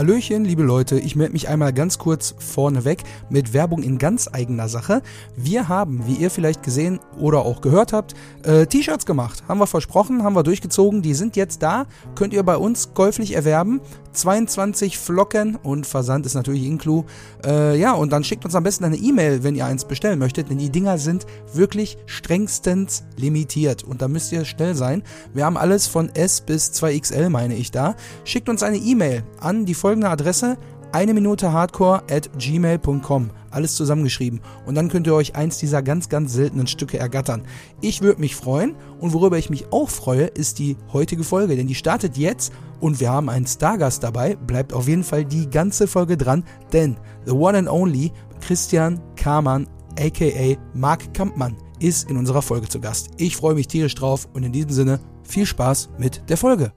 Hallöchen, liebe Leute, ich melde mich einmal ganz kurz vorneweg mit Werbung in ganz eigener Sache. Wir haben, wie ihr vielleicht gesehen oder auch gehört habt, äh, T-Shirts gemacht. Haben wir versprochen, haben wir durchgezogen, die sind jetzt da, könnt ihr bei uns käuflich erwerben. 22 Flocken und Versand ist natürlich Inclu. Äh, ja, und dann schickt uns am besten eine E-Mail, wenn ihr eins bestellen möchtet, denn die Dinger sind wirklich strengstens limitiert und da müsst ihr schnell sein. Wir haben alles von S bis 2XL, meine ich da. Schickt uns eine E-Mail an die folgende Adresse eine Minute Hardcore at gmail.com. Alles zusammengeschrieben. Und dann könnt ihr euch eins dieser ganz, ganz seltenen Stücke ergattern. Ich würde mich freuen. Und worüber ich mich auch freue, ist die heutige Folge. Denn die startet jetzt und wir haben einen Stargast dabei. Bleibt auf jeden Fall die ganze Folge dran. Denn the one and only Christian Kamann, aka Marc Kampmann, ist in unserer Folge zu Gast. Ich freue mich tierisch drauf und in diesem Sinne viel Spaß mit der Folge.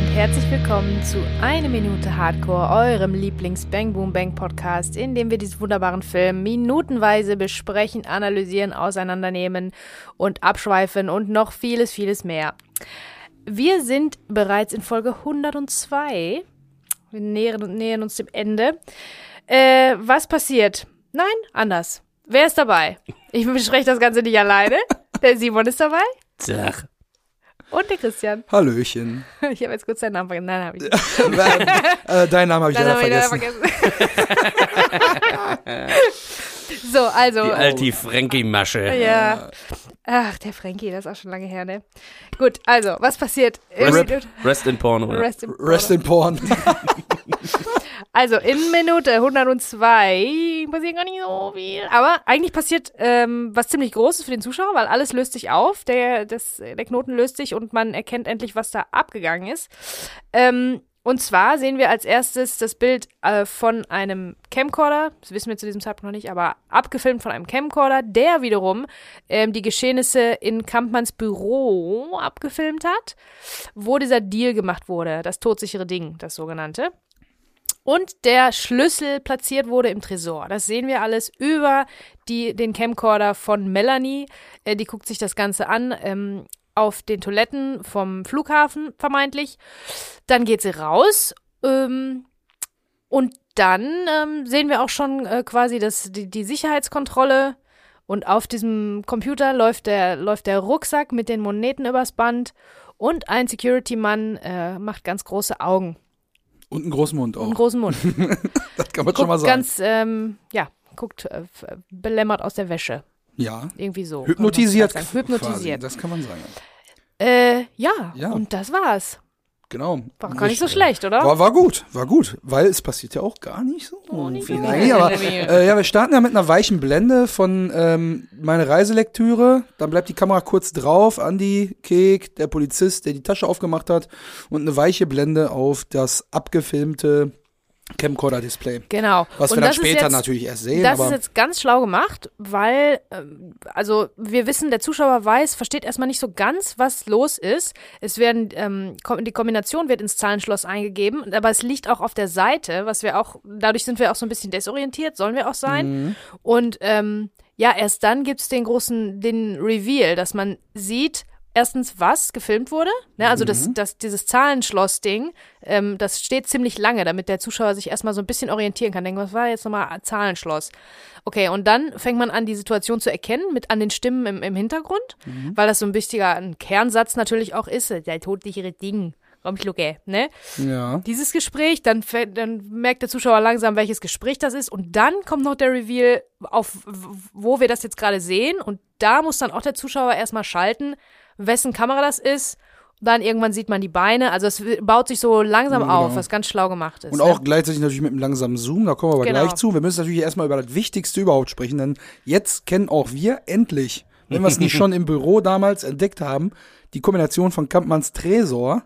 Und herzlich willkommen zu Eine Minute Hardcore, eurem Lieblings-Bang Boom Bang Podcast, in dem wir diesen wunderbaren Film minutenweise besprechen, analysieren, auseinandernehmen und abschweifen und noch vieles, vieles mehr. Wir sind bereits in Folge 102. Wir nähern, nähern uns dem Ende. Äh, was passiert? Nein, anders. Wer ist dabei? Ich bespreche das Ganze nicht alleine. Der Simon ist dabei. Tag. Und der Christian. Hallöchen. Ich habe jetzt kurz deinen Namen vergessen. Nein, habe ich nicht. äh, deinen Namen habe ich leider habe ich vergessen. leider vergessen. so, also. Die alte Frankie-Masche. Ja. Ach, der Frankie, das ist auch schon lange her, ne? Gut, also, was passiert? Rest, Rest in Porn, oder? Rest in Rest in Porn. Also, in Minute 102 passiert gar nicht so viel. Aber eigentlich passiert ähm, was ziemlich Großes für den Zuschauer, weil alles löst sich auf. Der, das, der Knoten löst sich und man erkennt endlich, was da abgegangen ist. Ähm, und zwar sehen wir als erstes das Bild äh, von einem Camcorder, das wissen wir zu diesem Zeitpunkt noch nicht, aber abgefilmt von einem Camcorder, der wiederum ähm, die Geschehnisse in Kampmanns Büro abgefilmt hat, wo dieser Deal gemacht wurde, das todsichere Ding, das sogenannte. Und der Schlüssel platziert wurde im Tresor. Das sehen wir alles über die, den Camcorder von Melanie. Äh, die guckt sich das Ganze an. Ähm, auf den Toiletten vom Flughafen vermeintlich. Dann geht sie raus ähm, und dann ähm, sehen wir auch schon äh, quasi das, die, die Sicherheitskontrolle und auf diesem Computer läuft der, läuft der Rucksack mit den Moneten übers Band und ein Security-Mann äh, macht ganz große Augen Und einen großen Mund und einen auch. großen Mund. Das kann man schon mal Guckt sagen. ganz, ähm, ja, guckt äh, belämmert aus der Wäsche. Ja. Irgendwie so. Hypnotisiert. Kann man vielleicht sagen. Hypnotisiert. Quasi. Das kann man sagen. Äh, ja, Ja. und das war's. Genau. War gar nicht so Richtig. schlecht, oder? War, war gut, war gut, weil es passiert ja auch gar nicht so Oh, nicht viel. so Nein, aber äh, ja, wir starten ja mit einer weichen Blende von ähm, meine Reiselektüre. Dann bleibt die Kamera kurz drauf. Andi Kek, der Polizist, der die Tasche aufgemacht hat, und eine weiche Blende auf das abgefilmte Camcorder-Display. Genau. Was und wir dann später jetzt, natürlich erst sehen. Das ist jetzt ganz schlau gemacht, weil, ähm, also wir wissen, der Zuschauer weiß, versteht erstmal nicht so ganz, was los ist. Es werden, ähm, die Kombination wird ins Zahlenschloss eingegeben, aber es liegt auch auf der Seite, was wir auch, dadurch sind wir auch so ein bisschen desorientiert, sollen wir auch sein. Mhm. Und ähm, ja, erst dann gibt's den großen, den Reveal, dass man sieht, erstens, was gefilmt wurde. Ne, also das, Mhm. das, dieses Zahlenschloss-Ding, ähm, das steht ziemlich lange, damit der Zuschauer sich erstmal so ein bisschen orientieren kann. Denken, was war jetzt nochmal Zahlenschloss? Okay, und dann fängt man an, die Situation zu erkennen mit an den Stimmen im, im Hintergrund, Mhm. weil das so ein wichtiger ein Kernsatz natürlich auch ist. Der todsichere Ding. Raumschlucke, ne? ja. dieses Gespräch, dann, dann merkt der Zuschauer langsam, welches Gespräch das ist und dann kommt noch der Reveal, auf wo wir das jetzt gerade sehen und da muss dann auch der Zuschauer erstmal schalten, wessen Kamera das ist. Dann irgendwann sieht man die Beine, also es baut sich so langsam Genau. auf, was ganz schlau gemacht ist. Und auch gleichzeitig natürlich mit einem langsamen Zoom, da kommen wir aber Genau. gleich zu. Wir müssen natürlich erstmal über das Wichtigste überhaupt sprechen, denn jetzt kennen auch wir endlich, wenn wir es nicht schon im Büro damals entdeckt haben, die Kombination von Kampmanns Tresor.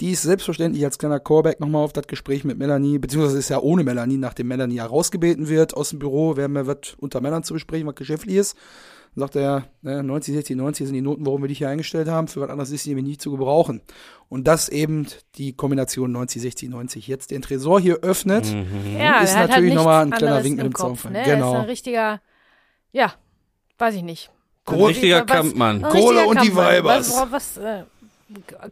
Die ist selbstverständlich als kleiner Callback nochmal auf das Gespräch mit Melanie, beziehungsweise ist ja ohne Melanie, nachdem Melanie ja rausgebeten wird aus dem Büro, wir haben ja was unter Männern zu besprechen, was geschäftlich ist. Dann sagt er, ne, 90, 60, 90 sind die Noten, warum wir dich hier eingestellt haben. Für was anderes ist die nämlich nicht zu gebrauchen. Und das eben die Kombination 90, 60, 90 jetzt den Tresor hier öffnet. ja, ist hat natürlich halt nochmal ein kleiner Wink mit im dem Kopf, Zaunfall. Ne? Genau. Das ist ein richtiger, ja, weiß ich nicht. Ein richtiger Kampfmann. Kohle und die. Weibers. Was, was, äh,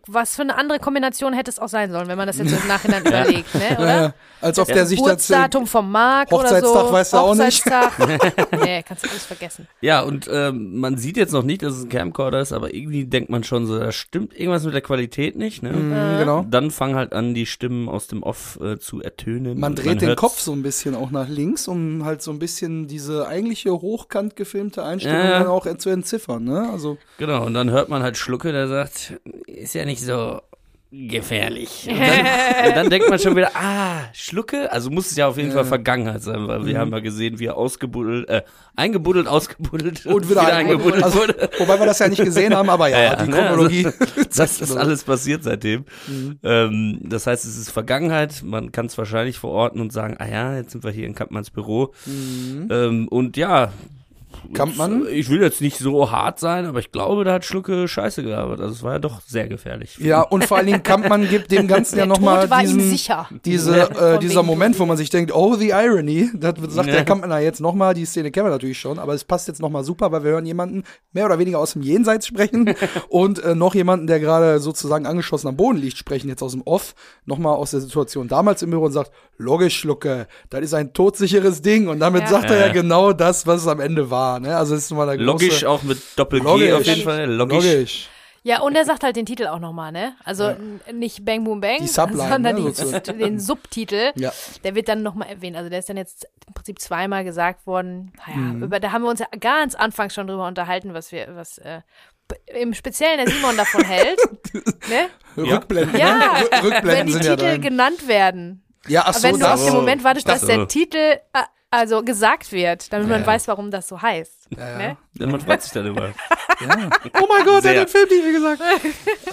was für eine andere Kombination hätte es auch sein sollen, wenn man das jetzt so im Nachhinein überlegt, ne? Oder? Ja, als ob der sich. Geburtsdatum vom Marc oder so. Hochzeitstag weißt du auch nicht. Hochzeitstag. nee, kannst du alles vergessen. Ja, und ähm, man sieht jetzt noch nicht, dass es ein Camcorder ist, aber irgendwie denkt man schon so, da stimmt irgendwas mit der Qualität nicht. Ne? Mhm, genau. Dann fangen halt an, die Stimmen aus dem Off äh, zu ertönen. Man dreht den hört's. Kopf so ein bisschen auch nach links, um halt so ein bisschen diese eigentliche hochkant gefilmte Einstellung Ja. dann auch zu entziffern, ne? Also Genau, und dann hört man halt Schlucke, der sagt, ist ja nicht so gefährlich. Und dann, und dann denkt man schon wieder, ah, Schlucke? Also muss es ja auf jeden Fall Vergangenheit sein, weil Mhm. wir haben ja gesehen, wie er ausgebuddelt, äh, eingebuddelt, ausgebuddelt und wieder, eingebuddelt also, wurde. Wobei wir das ja nicht gesehen haben, aber ja, Ja, ja, die ne, Chronologie. Das ist alles passiert seitdem. Ähm, das heißt, es ist Vergangenheit. Man kann es wahrscheinlich verorten und sagen, ah ja, jetzt sind wir hier in Kampmanns Büro. Ähm, und ja. Kampmann? Ich will jetzt nicht so hart sein, aber ich glaube, da hat Schlucke Scheiße gearbeitet. Also es war ja doch sehr gefährlich. Ja, und vor allen Dingen Kampmann gibt dem Ganzen ja nochmal diesen, sicher. diese, Ja. äh, dieser Moment, wo man sich denkt, oh, the irony, das sagt Ja. der Kampmann jetzt nochmal, die Szene kennen wir natürlich schon, aber es passt jetzt nochmal super, weil wir hören jemanden mehr oder weniger aus dem Jenseits sprechen und äh, noch jemanden, der gerade sozusagen angeschossen am Boden liegt, sprechen jetzt aus dem Off, nochmal aus der Situation damals im Büro und sagt, logisch, Schlucke, das ist ein todsicheres Ding und damit Ja. sagt er ja Ja. genau das, was es am Ende war, ne? Also das ist nochmal der große, Logisch auch mit Doppel-G Logisch. auf jeden Fall. Logisch. logisch. Ja, und er sagt halt den Titel auch nochmal, ne? Also n- nicht Bang Boom Bang, Die Subline, sondern ne, die, den Subtitel. Ja. Der wird dann nochmal erwähnt. Also der ist dann jetzt im Prinzip zweimal gesagt worden. Naja, Mhm. über, da haben wir uns ja ganz anfangs schon drüber unterhalten, was wir, was äh, im Speziellen der Simon davon hält. ne? Ja. Rückblenden, Ja, ne? Rück- wenn Rückblenden die sind ja Titel genannt werden. Ja, ach Aber so, wenn du das. auf den Moment wartest, dass der Titel äh, also gesagt wird, damit man Ja. weiß, warum das so heißt. Ja, Ne? Ja, man freut sich dann immer. Oh mein Gott, er Sehr. hat den Filmtitel gesagt.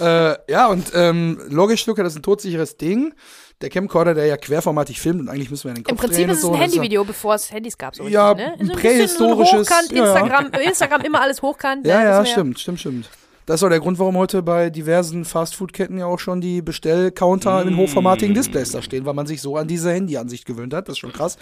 äh, ja, und ähm, logisch, Luca, das ist ein todsicheres Ding. Der Camcorder, der ja querformatig filmt und eigentlich müssen wir den Kopf Im Prinzip drehen ist es ein so, das Handyvideo, bevor es Handys gab. So Ja, richtig, ne? ein So bisschen prähistorisches- Hochkant, ja, ja. Instagram, Instagram immer alles hochkant. Ja, ne? ja, stimmt, stimmt, stimmt. Das ist auch der Grund, warum heute bei diversen Fastfood-Ketten ja auch schon die Bestellcounter in Mm. hochformatigen Displays da stehen, weil man sich so an diese Handyansicht gewöhnt hat. Das ist schon krass.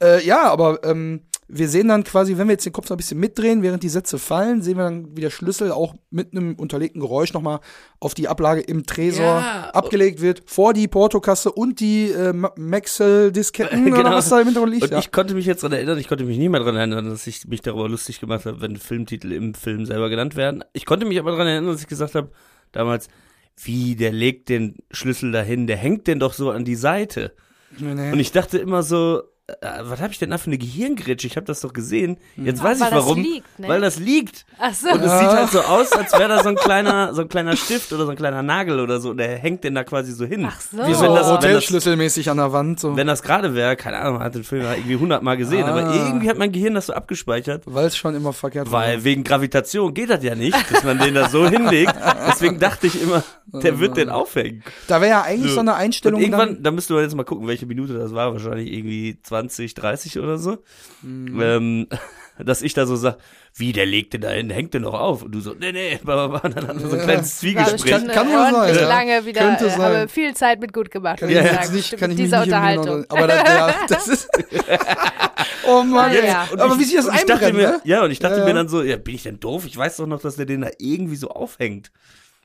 Äh, ja, aber ähm, wir sehen dann quasi, wenn wir jetzt den Kopf noch ein bisschen mitdrehen, während die Sätze fallen, sehen wir dann, wie der Schlüssel auch mit einem unterlegten Geräusch nochmal auf die Ablage im Tresor Ja. abgelegt wird, vor die Portokasse und die äh, Ma- Maxell-Disketten oder Genau. was da im Hintergrund liegt. Und Ja. ich konnte mich jetzt daran erinnern, ich konnte mich nicht mehr daran erinnern, dass ich mich darüber lustig gemacht habe, wenn Filmtitel im Film selber genannt werden. Ich konnte mich aber daran erinnern, dass ich gesagt habe, damals, wie, der legt den Schlüssel dahin, der hängt den doch so an die Seite. Nee, nee. Und ich dachte immer so, was habe ich denn da für eine Gehirngrätsche? Ich habe das doch gesehen. Jetzt weiß Weil ich das warum. liegt, ne? Weil das liegt. Ach so. Und es sieht halt so aus, als wäre da so ein kleiner, so ein kleiner Stift oder so ein kleiner Nagel oder so. Und der hängt den da quasi so hin. Ach so. Wie so das- das- Hotelschlüsselmäßig an der Wand. So. Wenn das gerade wäre, keine Ahnung, man hat den Film ja irgendwie hundertmal gesehen, Ah. aber irgendwie hat mein Gehirn das so abgespeichert. Weil es schon immer verkehrt war. Weil wegen Gravitation geht das ja nicht, dass man den da so hinlegt. Deswegen dachte ich immer, der wird den aufhängen. Da wäre ja eigentlich so, eine Und Einstellung irgendwann, dann, da müssten wir jetzt mal gucken, welche Minute das war. Wahrscheinlich irgendwie 20, 30 oder so. Mhm. Ähm, dass ich da so sag, wie, der legt den da hin, hängt den doch auf. Und du so, nee, nee, bla, bla, bla. dann hatten wir so ein kleines Zwiegespräch. Kann- kann äh, wohl sein, ja. lange wieder, Könnte äh, sein. aber viel Zeit mit gut gemacht. kann würde ich ich jetzt nicht, kann ich dieser nicht im Unterhaltung. Aber das, ja, das ist, oh Mann, Ja, ja. Aber ich- wie sich das ich einbrennt, mir, ne? Ja, und ich dachte Ja, ja. mir dann so, ja, bin ich denn doof? Ich weiß doch noch, dass der den da irgendwie so aufhängt.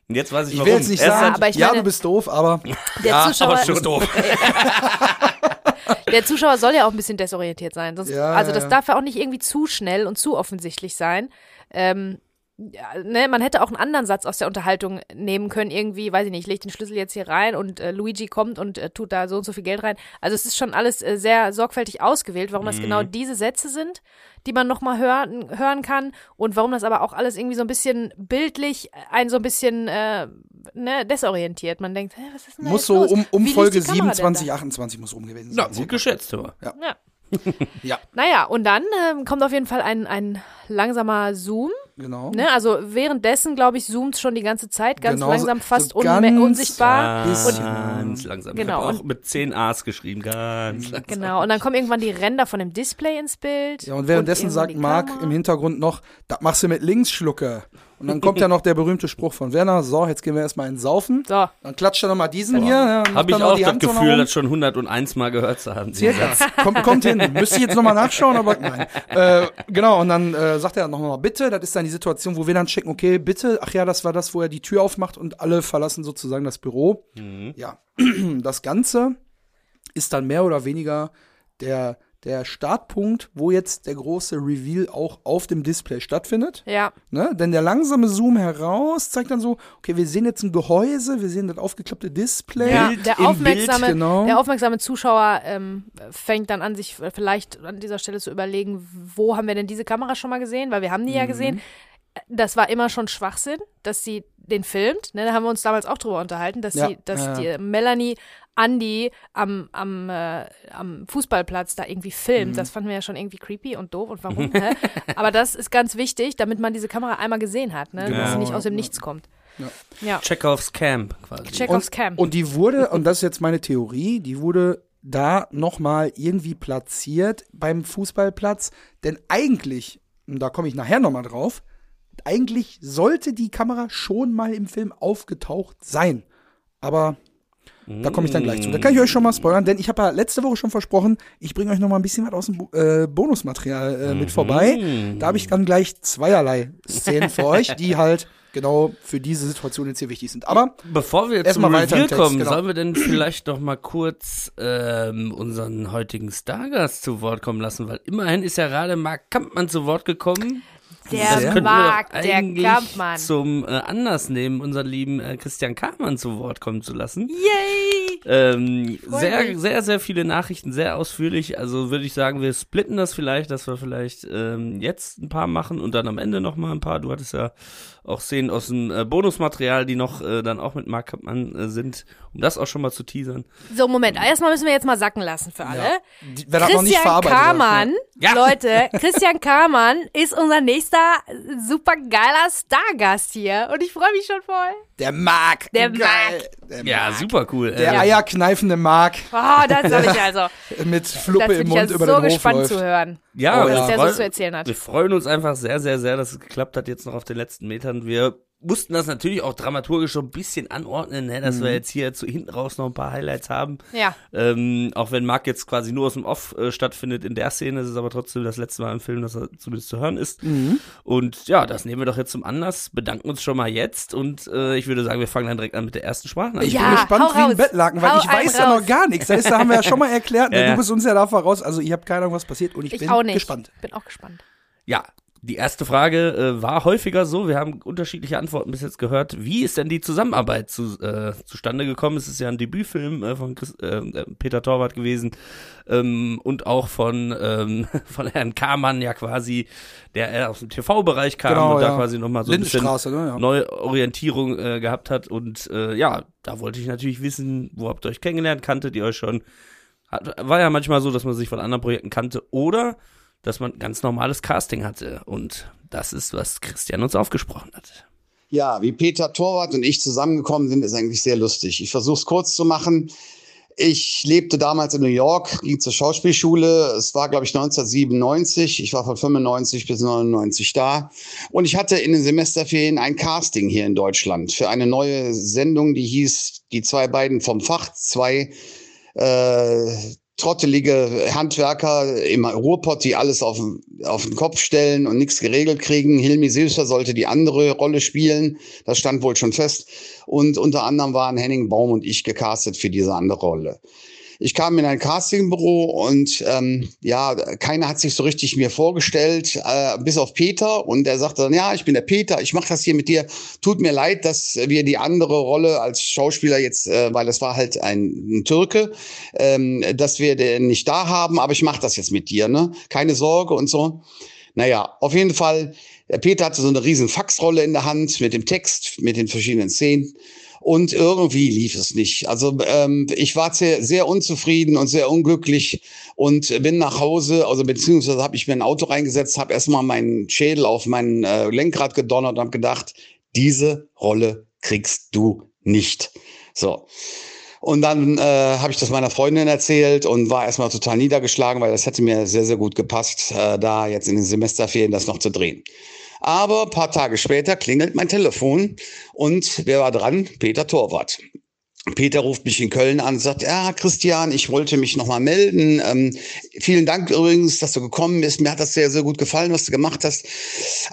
Und jetzt weiß ich, Ich warum. will jetzt nicht Erst sagen, aber ich ja, meine- du bist doof, aber Der, ja, Zuschauer, aber schon doof. Der Zuschauer soll ja auch ein bisschen desorientiert sein. Sonst, Ja, also das ja. darf ja auch nicht irgendwie zu schnell und zu offensichtlich sein. Ähm, ja, ne, man hätte auch einen anderen Satz aus der Unterhaltung nehmen können, irgendwie, weiß ich nicht, ich leg den Schlüssel jetzt hier rein und äh, Luigi kommt und äh, tut da so und so viel Geld rein. Also es ist schon alles äh, sehr sorgfältig ausgewählt, warum das genau diese Sätze sind, die man nochmal hören, hören kann und warum das aber auch alles irgendwie so ein bisschen bildlich einen so ein bisschen äh, ne, desorientiert. Man denkt, hä, was ist denn da muss jetzt so los? um, um Folge die Kamera denn da? 27, 28 muss rum gewesen Na, sein. gut geschätzt, aber. Ja. Ja, Naja, und dann ähm, kommt auf jeden Fall ein, ein langsamer Zoom. Genau. Ne? Also währenddessen, glaube ich, zoomt schon die ganze Zeit ganz Genau, langsam, fast so ganz- unsichtbar. bisschen. Ganz langsam. Genau, Ich habe auch und- mit 10 A's geschrieben, ganz langsam. Genau, und dann kommen irgendwann die Ränder von dem Display ins Bild. Ja, und währenddessen irgendwann sagt Marc im Hintergrund noch, das machst du mit links, Schlucke. Und dann kommt ja noch der berühmte Spruch von Werner, so, jetzt gehen wir erstmal ins Saufen. So. Dann klatscht er nochmal diesen hier. Ja, macht Habe ich auch die das Hand Gefühl, das schon 101 Mal gehört zu haben. Circa. Kommt, kommt hin. Müsste ich jetzt nochmal nachschauen, aber nein. Äh, genau, und dann äh, sagt er nochmal bitte. Das ist dann die Situation, wo wir dann checken, okay, bitte. Ach ja, das war das, wo er die Tür aufmacht und alle verlassen sozusagen das Büro. Ja, das Ganze ist dann mehr oder weniger der, der Startpunkt, wo jetzt der große Reveal auch auf dem Display stattfindet. Ja. Ne? Denn der langsame Zoom heraus zeigt dann so, okay, wir sehen jetzt ein Gehäuse, wir sehen das aufgeklappte Display. Ja, der aufmerksame, Bild, genau. der aufmerksame Zuschauer ähm, fängt dann an, sich vielleicht an dieser Stelle zu überlegen, wo haben wir denn diese Kamera schon mal gesehen? Weil wir haben die Mhm. ja gesehen. Das war immer schon Schwachsinn, dass sie den filmt. Ne, da haben wir uns damals auch drüber unterhalten, dass Ja, sie, dass ja, die Melanie Andy am, am, äh, am Fußballplatz da irgendwie filmt. Mhm. Das fanden wir ja schon irgendwie creepy und doof und warum. hä? Aber das ist ganz wichtig, damit man diese Kamera einmal gesehen hat, ne? dass sie nicht aus dem Nichts kommt. Ja. Chekhovs Camp quasi. Chekhovs Camp. Und die wurde, und das ist jetzt meine Theorie, die wurde da nochmal irgendwie platziert beim Fußballplatz. Denn eigentlich, und da komme ich nachher nochmal drauf, eigentlich sollte die Kamera schon mal im Film aufgetaucht sein. Aber da komme ich dann gleich zu. Da kann ich euch schon mal spoilern, denn ich habe ja letzte Woche schon versprochen, ich bringe euch noch mal ein bisschen was aus dem Bo äh, Bonusmaterial äh, mit vorbei. Da habe ich dann gleich zweierlei Szenen für euch, die halt genau für diese Situation jetzt hier wichtig sind. Aber Bevor wir Erst zum Text, kommen, genau. sollen wir denn vielleicht noch mal kurz ähm, unseren heutigen Stargast zu Wort kommen lassen, weil immerhin ist ja gerade Marc Kampmann zu Wort gekommen. Der Marc, der Kampmann. zum äh, Anlass nehmen, unseren lieben äh, Christian Kamann zu Wort kommen zu lassen. Yay! Ähm, sehr, mich. sehr, sehr viele Nachrichten, sehr ausführlich. Also würde ich sagen, wir splitten das vielleicht, dass wir vielleicht ähm, jetzt ein paar machen und dann am Ende noch mal ein paar. Du hattest ja auch Szenen aus dem äh, Bonusmaterial, die noch äh, dann auch mit Mark Kampmann äh, sind, um das auch schon mal zu teasern. So, Moment. Erstmal müssen wir jetzt mal sacken lassen für alle. die, wer das noch nicht Christian verarbeitet hat, Kamann, Ja. Leute, Christian Kamann ist unser nächster super geiler Stargast hier. Und ich freue mich schon voll. Der Mark. Der Geil. Mark. Der Ja, Mark. super cool. Der Äh, eierkneifende Mark Oh, das soll ich also. mit Fluppe bin im ich ja Mund über so den Hof gespannt läuft. zu hören, ja, Oh, wir ja. was der so zu erzählen hat. Wir freuen uns einfach sehr, sehr, sehr, dass es geklappt hat jetzt noch auf den letzten Metern. Wir mussten das natürlich auch dramaturgisch so ein bisschen anordnen, ne, dass wir jetzt hier zu hinten raus noch ein paar Highlights haben. Ja. Ähm, auch wenn Mark jetzt quasi nur aus dem Off äh, stattfindet in der Szene, ist es aber trotzdem das letzte Mal im Film, dass er zumindest zu hören ist. Und ja, das nehmen wir doch jetzt zum Anlass, bedanken uns schon mal jetzt und äh, ich würde sagen, wir fangen dann direkt an mit der ersten Sprachnachricht. Ich Ja, bin gespannt wie ein. Bettlaken, weil Hau ich weiß ja noch gar nichts. Das haben wir ja schon mal erklärt. ne? Ja. Du bist uns ja da voraus. Also ich habe keine Ahnung, was passiert und ich, Ich bin auch nicht. gespannt. Bin auch gespannt. Ja, die erste Frage äh, war häufiger so, wir haben unterschiedliche Antworten bis jetzt gehört. Wie ist denn die Zusammenarbeit zu, äh, zustande gekommen? Es ist ja ein Debütfilm äh, von Chris, äh, Peter Torwart gewesen ähm, und auch von, ähm, von Herrn Kamann ja quasi, der äh, aus dem TV-Bereich kam Genau, und da ja. quasi nochmal so ein bisschen ne? Ja. neue Orientierung äh, gehabt hat. Und äh, ja, da wollte ich natürlich wissen, wo habt ihr euch kennengelernt? Kanntet ihr euch schon? Hat, war ja manchmal so, dass man sich von anderen Projekten kannte oder dass man ganz normales Casting hatte. Und das ist, was Christian uns aufgesprochen hat. Ja, wie Peter Torwart und ich zusammengekommen sind, ist eigentlich sehr lustig. Ich versuche es kurz zu machen. Ich lebte damals in New York, ging zur Schauspielschule. Es war, glaube ich, 1997. Ich war von 95 bis 99 da. Und ich hatte in den Semesterferien ein Casting hier in Deutschland für eine neue Sendung, die hieß Die zwei beiden vom Fach. Zwei äh, trottelige Handwerker im Ruhrpott, die alles auf, den- auf den Kopf stellen und nichts geregelt kriegen. Hilmi Süßer sollte die andere Rolle spielen. Das stand wohl schon fest. Und unter anderem waren Henning Baum und ich gecastet für diese andere Rolle. Ich kam in ein Castingbüro und ähm, ja, keiner hat sich so richtig mir vorgestellt, äh, bis auf Peter. Und er sagte dann, ja, ich bin der Peter, ich mache das hier mit dir. Tut mir leid, dass wir die andere Rolle als Schauspieler jetzt, äh, weil es war halt ein, ein Türke, ähm, dass wir den nicht da haben, aber ich mache das jetzt mit dir, ne? Keine Sorge und so. Naja, auf jeden Fall, der Peter hatte so eine riesen Faxrolle in der Hand mit dem Text, mit den verschiedenen Szenen. Und irgendwie lief es nicht. Also ähm, ich war sehr, sehr unzufrieden und sehr unglücklich und bin nach Hause, also beziehungsweise habe ich mir ein Auto reingesetzt, habe erstmal meinen Schädel auf mein äh, Lenkrad gedonnert und habe gedacht, diese Rolle kriegst du nicht. So. Und dann äh, habe ich das meiner Freundin erzählt und war erstmal total niedergeschlagen, weil das hätte mir sehr, sehr gut gepasst, äh, da jetzt in den Semesterferien das noch zu drehen. Aber ein paar Tage später klingelt mein Telefon und wer war dran? Peter Torwart. Peter ruft mich in Köln an und sagt, ja, Christian, ich wollte mich nochmal melden. Ähm, vielen Dank übrigens, dass du gekommen bist. Mir hat das sehr, sehr gut gefallen, was du gemacht hast.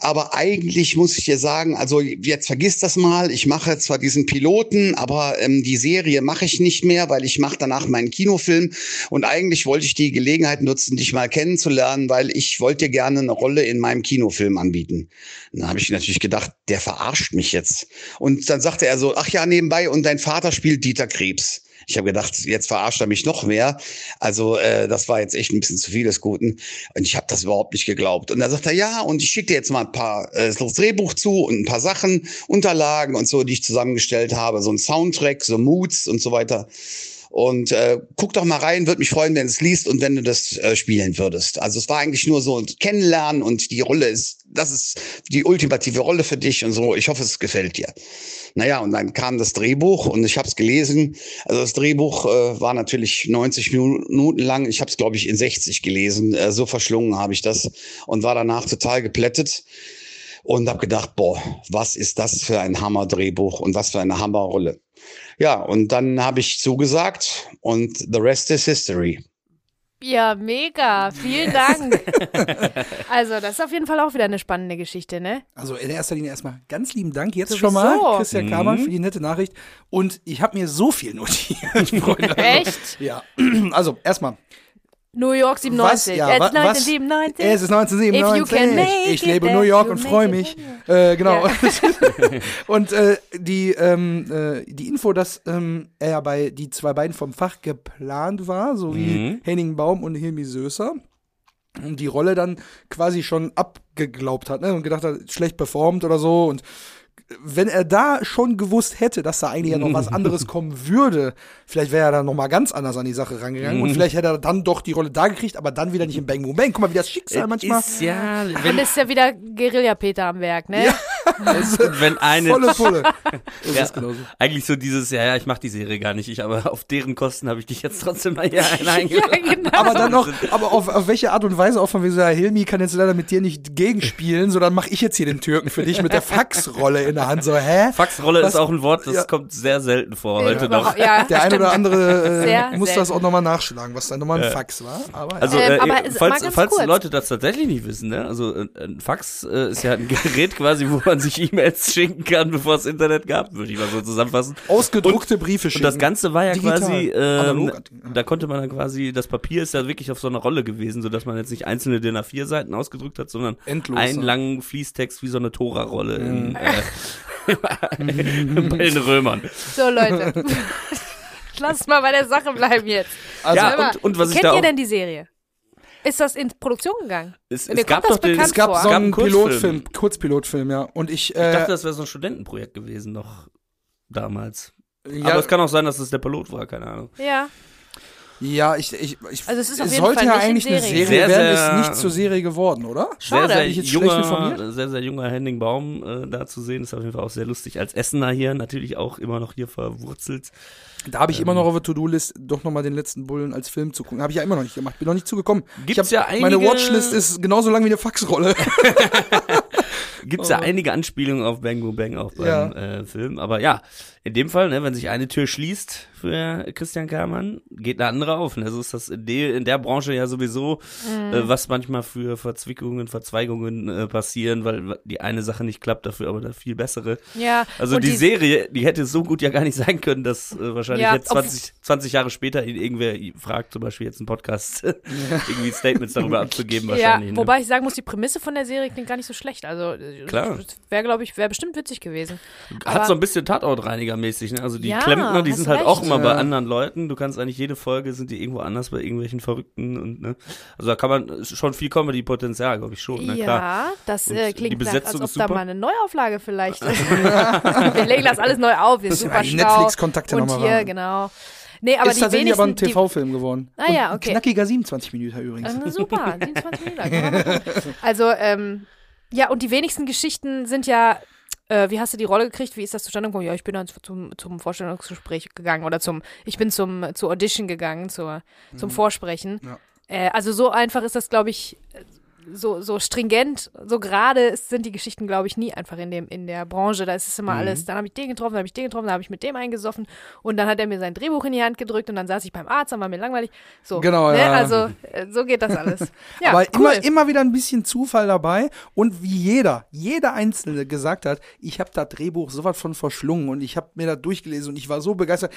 Aber eigentlich muss ich dir sagen, also jetzt vergiss das mal. Ich mache zwar diesen Piloten, aber ähm, die Serie mache ich nicht mehr, weil ich mache danach meinen Kinofilm. Und eigentlich wollte ich die Gelegenheit nutzen, dich mal kennenzulernen, weil ich wollte dir gerne eine Rolle in meinem Kinofilm anbieten. Dann habe ich natürlich gedacht, der verarscht mich jetzt. Und dann sagte er so, ach ja, nebenbei, und dein Vater spielt Dieter Krebs. Ich habe gedacht, jetzt verarscht er mich noch mehr. Also äh, das war jetzt echt ein bisschen zu viel des Guten. Und ich habe das überhaupt nicht geglaubt. Und dann sagt er, ja, und ich schicke dir jetzt mal ein paar äh, das Drehbuch zu und ein paar Sachen, Unterlagen und so, die ich zusammengestellt habe. So ein Soundtrack, so Moods und so weiter. Und äh, guck doch mal rein, würde mich freuen, wenn du es liest und wenn du das äh, spielen würdest. Also es war eigentlich nur so ein Kennenlernen und die Rolle ist, das ist die ultimative Rolle für dich und so. Ich hoffe, es gefällt dir. Naja, und dann kam das Drehbuch und ich habe es gelesen. Also das Drehbuch äh, war natürlich 90 Minuten lang. Ich habe es, glaube ich, in 60 gelesen. Äh, so verschlungen habe ich das und war danach total geplättet und habe gedacht, boah, was ist das für ein Hammer-Drehbuch und was für eine Hammerrolle. Ja, und dann habe ich zugesagt und the rest is history. Ja, mega. Vielen Dank. also, das ist auf jeden Fall auch wieder eine spannende Geschichte, ne? Also in erster Linie erstmal ganz lieben Dank jetzt Sowieso. schon mal, Christian Mhm. Kamann, für die nette Nachricht. Und ich habe mir so viel notiert, Freunde. Echt? Ja. Also erstmal, New York 97. ja, Jetzt wa- was- 1997. es ist 1997. If you can make ich it lebe in New York und freue mich. Äh, genau. Ja. und äh, die, ähm, äh, die Info, dass ähm, er ja bei die zwei beiden vom Fach geplant war, so wie Mhm. Henning Baum und Hilmi Söser. Und die Rolle dann quasi schon abgeglaubt hat ne? und gedacht hat, schlecht performt oder so. Und wenn er da schon gewusst hätte, dass da eigentlich ja noch was anderes kommen würde, vielleicht wäre er dann noch mal ganz anders an die Sache rangegangen und vielleicht hätte er dann doch die Rolle da gekriegt, aber dann wieder nicht im Bang Boom Bang. Guck mal, wie das Schicksal manchmal Ist ja, wenn, ist ja wieder Guerilla-Peter am Werk, ne? wenn eine volle Pulle. Das Ja, ist genauso. eigentlich so dieses, ja, ja, ich mache die Serie gar nicht, ich, aber auf deren Kosten habe ich dich jetzt trotzdem mal hier Ja, eingeladen. genau. Aber dann noch, aber auf, auf welche Art und Weise auch von wegen so, ja, Hilmi kann jetzt leider mit dir nicht gegenspielen, sondern mache ich jetzt hier den Türken für dich mit der Faxrolle in der Hand. So, hä? Faxrolle Was? ist auch ein Wort, das Ja. kommt sehr selten vor heute noch. Ja, Der ein oder andere Sehr äh, muss das selten. auch nochmal nachschlagen, was da nochmal ein Fax war. Aber ja. Also, Ähm, äh, aber es- falls, falls. Leute das tatsächlich nicht wissen, ne? Also äh, ein Fax äh, ist ja ein Gerät quasi, wo man sich E-Mails schicken kann, bevor es Internet gab, würde ich mal so zusammenfassen. ausgedruckte Briefe Und schicken. das Ganze war ja Digital. quasi, ähm, da konnte man dann quasi, das Papier ist ja wirklich auf so einer Rolle gewesen, sodass man jetzt nicht einzelne DIN A4 Seiten ausgedrückt hat, sondern Endlos, einen ja. langen Fließtext wie so eine Tora-Rolle in, äh, bei den Römern. So, Leute. Lass mal bei der Sache bleiben jetzt. Also, Ja, und- und was kennt da ihr auch- denn die Serie? Ist das in Produktion gegangen? Es, es gab doch den, es gab vor. so gab einen Kurzfilm. Pilotfilm, Kurzpilotfilm, ja. Und ich, Ich äh, dachte, das wäre so ein Studentenprojekt gewesen noch damals. ja, Aber es kann auch sein, dass es der Pilot war, keine Ahnung. Ja. Ja, ich, ich, ich Also es ist auf jeden sollte Fall ja eigentlich eine Serie. Serie Sehr, werden, sehr- ist nicht zur Serie geworden, oder? Schade. Sehr, sehr ich jetzt schlecht junger, informiert? sehr, sehr junger Henning Baum äh, da zu sehen. Ist auf jeden Fall auch sehr lustig. Als Essener hier, natürlich auch immer noch hier verwurzelt. Da habe ich Ähm. immer noch auf der To-Do-List, doch nochmal den letzten Bullen als Film zu gucken. Habe ich ja immer noch nicht gemacht, bin noch nicht zugekommen. Gibt's ich hab, ja Meine einige- Watchlist ist genauso lang wie eine Faxrolle. Gibt's ja einige Anspielungen auf Bang Boom Bang auch beim Oh. Ja. äh, Film. Aber ja, in dem Fall, ne, wenn sich eine Tür schließt für Christian Kamann, geht eine andere auf. Ne? So ist das in, de, in der Branche ja sowieso, Mhm. äh, was manchmal für Verzwickungen, Verzweigungen äh, passieren, weil die eine Sache nicht klappt, dafür aber eine viel bessere. Ja. Also und die, Serie, die hätte so gut ja gar nicht sein können, dass äh, wahrscheinlich Ja, jetzt 20, 20 Jahre später ihn irgendwer fragt, zum Beispiel jetzt einen Podcast, irgendwie Statements darüber abzugeben Ja, wahrscheinlich. ne? wobei ich sagen muss, die Prämisse von der Serie klingt gar nicht so schlecht. Also Klar. wäre, glaube ich, wäre bestimmt witzig gewesen. Hat aber- so ein bisschen Tatortreiniger-mäßig, ne? Also die Ja, Klempner, die sind halt auch recht. immer bei Ja. anderen Leuten. Du kannst eigentlich jede Folge sind die irgendwo anders bei irgendwelchen Verrückten und ne. Also da kann man schon viel Comedy-Potenzial, glaube ich schon, ne? ja, Klar. das Und äh, die klingt nach, Besetzung als ob da mal eine Neuauflage vielleicht ist. Wir legen das alles neu auf, wir sind super. Netflix-Kontakte Und nochmal hier, genau. Nee, aber ist die tatsächlich aber ein TV-Film geworden. Ah ja, okay. Ein knackiger 27 Minuten übrigens. Also super, 27 Minuten. Also, ähm, ja, und die wenigsten Geschichten sind ja, äh, wie hast du die Rolle gekriegt? Wie ist das zustande gekommen? Ja, ich bin dann zum, zum Vorstellungsgespräch gegangen oder zum, ich bin zum, zur Audition gegangen, zur, zum Vorsprechen. Ja. Äh, also so einfach ist das, glaube ich, so, so stringent, so gerade sind die Geschichten, glaube ich, nie einfach in dem, in der Branche. Da ist es immer alles, dann habe ich den getroffen, dann habe ich den getroffen, dann habe ich mit dem eingesoffen und dann hat er mir sein Drehbuch in die Hand gedrückt und dann saß ich beim Arzt, dann war mir langweilig. So, Genau, ne? ja. Also, äh, so geht das alles. Ja, Aber cool. immer, immer wieder ein bisschen Zufall dabei. Und wie jeder, jeder Einzelne gesagt hat, ich habe das Drehbuch sowas von verschlungen und ich habe mir das durchgelesen und ich war so begeistert.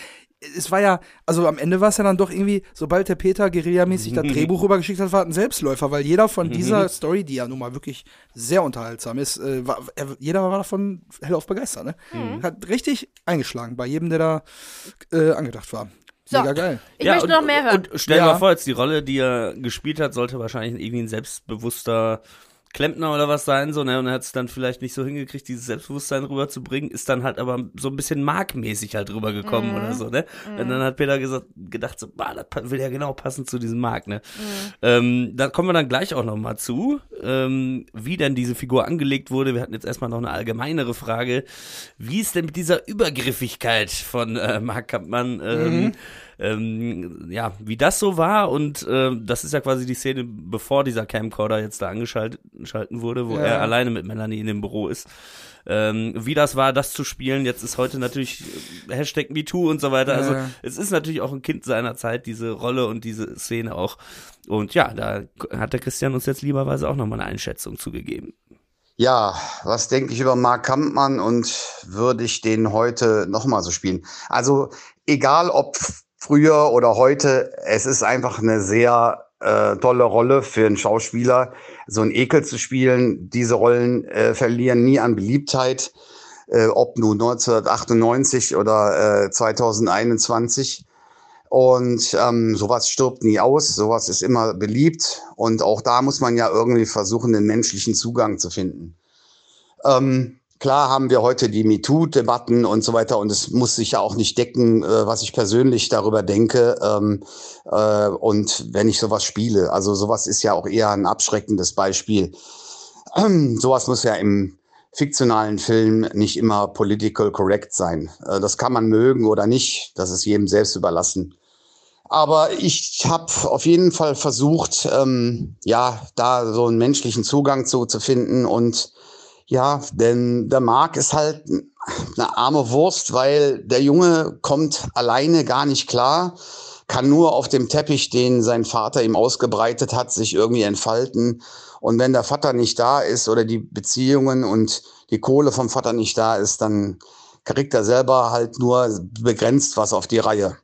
Es war ja, also am Ende war es ja dann doch irgendwie, sobald der Peter guerillamäßig das Drehbuch rübergeschickt hat, war ein Selbstläufer, weil jeder von dieser Story, die ja nun mal wirklich sehr unterhaltsam ist, äh, war, er, jeder war davon hellauf begeistert. Ne? Hat richtig eingeschlagen bei jedem, der da äh, angedacht war. So. Mega geil. ich möchte und, noch mehr hören. Und stell Ja. mal vor, jetzt die Rolle, die er gespielt hat, sollte wahrscheinlich irgendwie ein selbstbewusster Klempner oder was sein, so, ne? Und er hat es dann vielleicht nicht so hingekriegt, dieses Selbstbewusstsein rüberzubringen, ist dann halt aber so ein bisschen markmäßig halt rübergekommen Mhm. oder so, ne? Und dann hat Peter gesagt, gedacht, so, bah, das will ja genau passen zu diesem Mark, ne? Mhm. Ähm, da kommen wir dann gleich auch noch mal zu, ähm, wie denn diese Figur angelegt wurde. Wir hatten jetzt erstmal noch eine allgemeinere Frage. Wie ist denn mit dieser Übergriffigkeit von äh, Mark Kampmann, ähm, ähm, ja, wie das so war und ähm, das ist ja quasi die Szene, bevor dieser Camcorder jetzt da angeschaltet geschalten wurde, wo Ja. er alleine mit Melanie in dem Büro ist. Ähm, wie das war, das zu spielen. Jetzt ist heute natürlich äh, Hashtag MeToo und so weiter. Also Ja. es ist natürlich auch ein Kind seiner Zeit, diese Rolle und diese Szene auch. Und ja, da hat der Christian uns jetzt lieberweise auch nochmal eine Einschätzung zugegeben. Ja, was denke ich über Mark Kampmann und würde ich den heute nochmal so spielen? Also egal ob früher oder heute, es ist einfach eine sehr äh, tolle Rolle für einen Schauspieler, so einen Ekel zu spielen. Diese Rollen äh, verlieren nie an Beliebtheit, äh, ob nun 1998 oder äh, 2021. Und ähm, sowas stirbt nie aus, sowas ist immer beliebt. Und auch da muss man ja irgendwie versuchen, den menschlichen Zugang zu finden. Ähm, klar haben wir heute die MeToo-Debatten und so weiter und es muss sich ja auch nicht decken, äh, was ich persönlich darüber denke ähm, äh, und wenn ich sowas spiele. Also sowas ist ja auch eher ein abschreckendes Beispiel. Sowas muss ja im fiktionalen Film nicht immer political correct sein. Äh, das kann man mögen oder nicht, das ist jedem selbst überlassen. Aber ich habe auf jeden Fall versucht, ähm, ja, da so einen menschlichen Zugang zu, zu finden und ja, denn der Marc ist halt eine arme Wurst, weil der Junge kommt alleine gar nicht klar, kann nur auf dem Teppich, den sein Vater ihm ausgebreitet hat, sich irgendwie entfalten. Und wenn der Vater nicht da ist oder die Beziehungen und die Kohle vom Vater nicht da ist, dann kriegt er selber halt nur begrenzt was auf die Reihe.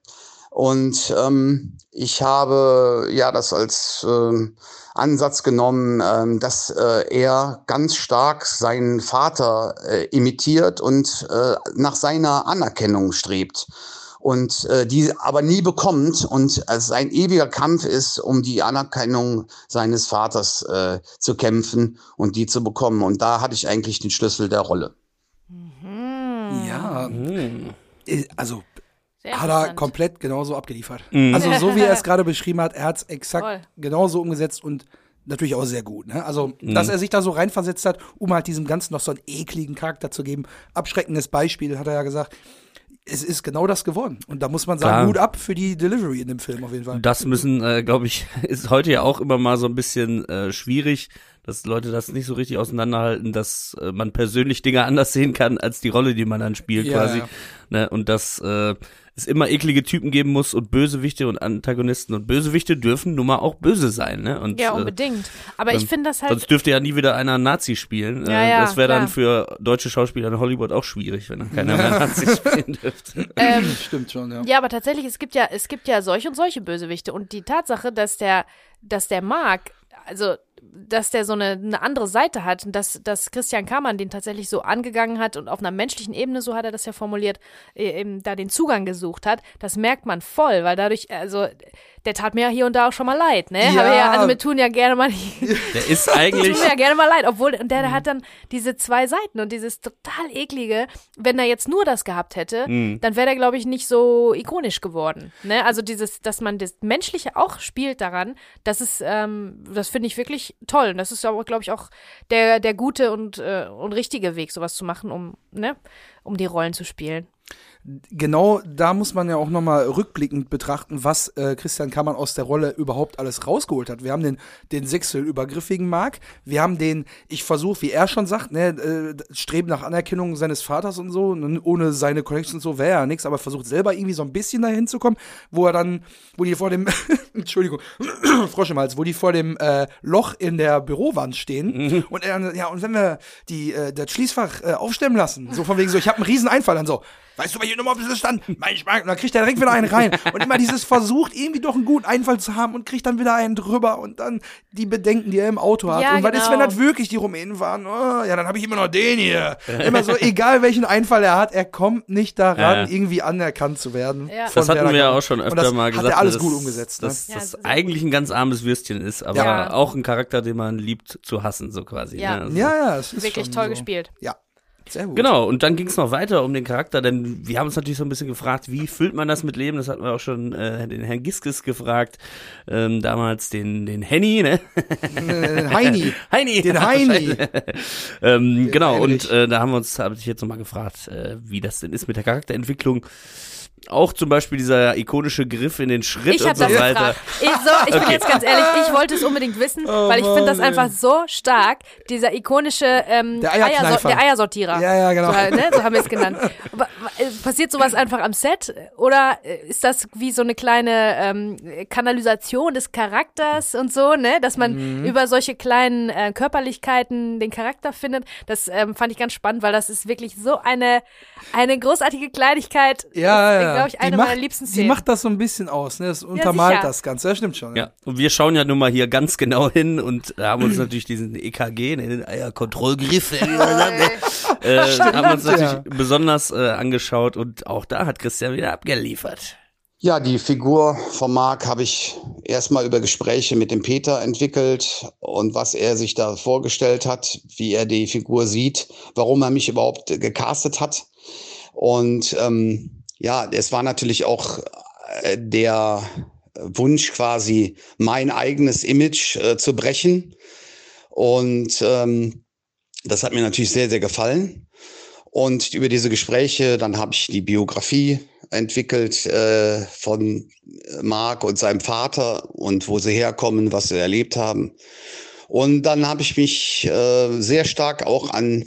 Und ähm, ich habe ja das als ähm, Ansatz genommen, ähm, dass äh, er ganz stark seinen Vater äh, imitiert und äh, nach seiner Anerkennung strebt und äh, die aber nie bekommt und es ein ewiger Kampf ist, um die Anerkennung seines Vaters äh, zu kämpfen und die zu bekommen. Und da hatte ich eigentlich den Schlüssel der Rolle. Ja, äh, also Sehr hat er komplett genauso abgeliefert. Also so wie er es gerade beschrieben hat, er hat es exakt Voll. genauso umgesetzt und natürlich auch sehr gut. Ne? Also, dass er sich da so reinversetzt hat, um halt diesem Ganzen noch so einen ekligen Charakter zu geben. Abschreckendes Beispiel, hat er ja gesagt. Es ist genau das geworden. Und da muss man sagen, Klar. Hut ab für die Delivery in dem Film auf jeden Fall. Das müssen, äh, glaube ich, ist heute ja auch immer mal so ein bisschen äh, schwierig, dass Leute das nicht so richtig auseinanderhalten, dass äh, man persönlich Dinge anders sehen kann als die Rolle, die man dann spielt Ja, quasi. ja. Ne? Und dass äh, es immer eklige Typen geben muss und Bösewichte und Antagonisten und Bösewichte dürfen nun mal auch böse sein. Ne? Und, Ja, äh, unbedingt. Aber ich ähm, finde das halt. Sonst dürfte ja nie wieder einer Nazi spielen. Ja, äh, ja, das wäre dann für deutsche Schauspieler in Hollywood auch schwierig, wenn dann keiner mehr Nazi spielen dürfte. ähm, Stimmt schon, ja. Ja, aber tatsächlich, es gibt ja, es gibt ja solche und solche Bösewichte. Und die Tatsache, dass der, dass der Mark, also dass der so eine, eine andere Seite hat und dass, dass Christian Kamann den tatsächlich so angegangen hat und auf einer menschlichen Ebene, so hat er das ja formuliert, äh, eben da den Zugang gesucht hat, das merkt man voll, weil dadurch, also der tat mir ja hier und da auch schon mal leid, ne? Ja. Aber ja, also mir tun ja gerne mal Der ist tut eigentlich. mir ja gerne mal leid, obwohl und der, der hat dann diese zwei Seiten und dieses total eklige, wenn er jetzt nur das gehabt hätte, dann wäre der glaube ich nicht so ikonisch geworden, ne? Also dieses, dass man das Menschliche auch spielt daran, das ist, ähm, das finde ich wirklich toll und das ist aber glaube ich auch der der gute und äh, und richtige Weg, sowas zu machen, um ne, um die Rollen zu spielen. Genau da muss man ja auch nochmal rückblickend betrachten, was äh, Christian Kammern aus der Rolle überhaupt alles rausgeholt hat. Wir haben den, den sexuell-übergriffigen Mark, wir haben den, ich versuche, wie er schon sagt, ne, äh, Streben nach Anerkennung seines Vaters und so, und ohne seine Connection so wäre ja nichts, aber versucht selber irgendwie so ein bisschen dahin zu kommen, wo er dann, wo die vor dem, Entschuldigung, Frosch im Hals, wo die vor dem äh, Loch in der Bürowand stehen. Und er dann, ja, und wenn wir die, äh, das Schließfach äh, aufstemmen lassen, so von wegen so, ich habe einen riesen Einfall, dann so, weißt du, welche Nummer ist das stand? Mein Schmark. Und dann kriegt er direkt wieder einen rein. Und immer dieses versucht, irgendwie doch einen guten Einfall zu haben und kriegt dann wieder einen drüber und dann die Bedenken, die er im Auto hat. Ja, und was ist, genau. wenn das wirklich die Rumänen waren? Oh, ja, dann habe ich immer noch den hier. Immer so, egal welchen Einfall er hat, er kommt nicht daran, Ja, irgendwie anerkannt zu werden. Ja. Das hatten wir ja auch schon öfter das mal hat gesagt. er alles dass- gut umgesetzt. Ne? Dass Ja, das sehr eigentlich ein ganz armes Würstchen ist, aber Ja. auch ein Charakter, den man liebt zu hassen, so quasi. Ja. ne? Also- Ja, ja, es ist Wirklich toll so. gespielt. Ja, sehr gut. Genau, und dann ging es noch weiter um den Charakter, denn wir haben uns natürlich so ein bisschen gefragt, wie füllt man das mit Leben? Das hatten wir auch schon äh, den Herrn Giskes gefragt, ähm, damals den, den Henny, ne? Heini. Heini! Den Heini. ähm, genau, Heinrich. und äh, da haben wir uns, habe ich jetzt nochmal gefragt, äh, wie das denn ist mit der Charakterentwicklung. Auch zum Beispiel dieser ikonische Griff in den Schritt Ich und so das weiter. gefragt. Ich, so, ich bin jetzt ganz ehrlich, ich wollte es unbedingt wissen, Oh weil ich finde das einfach so stark. Dieser ikonische ähm, Der Eierkneifer. der Eiersortierer. Ja, ja, genau. So, ne, so haben wir es genannt. Aber, äh, passiert sowas einfach am Set? Oder äh, ist das wie so eine kleine ähm, Kanalisation des Charakters und so, ne? Dass man Mhm. über solche kleinen äh, Körperlichkeiten den Charakter findet. Das ähm, fand ich ganz spannend, weil das ist wirklich so eine, eine großartige Kleinigkeit. Ja, Das ja. glaube ich, eine die meiner macht, liebsten Die Szenen. macht das so ein bisschen aus, ne? Das untermalt sicher. das Ganze. Das stimmt schon. Ja, und wir schauen ja nun mal hier ganz genau hin und haben uns natürlich diesen EKG, ne, den Eierkontrollgriff, äh, äh, haben uns natürlich Ja. besonders äh, angeschaut und auch da hat Christian wieder abgeliefert. Ja, die Figur von Marc habe ich erstmal über Gespräche mit dem Peter entwickelt und was er sich da vorgestellt hat, wie er die Figur sieht, warum er mich überhaupt gecastet hat. Und ähm, ja, es war natürlich auch äh, der Wunsch quasi, mein eigenes Image äh, zu brechen. Und ähm, das hat mir natürlich sehr, sehr gefallen. Und über diese Gespräche, dann habe ich die Biografie entwickelt äh, von Marc und seinem Vater und wo sie herkommen, was sie erlebt haben. Und dann habe ich mich äh, sehr stark auch an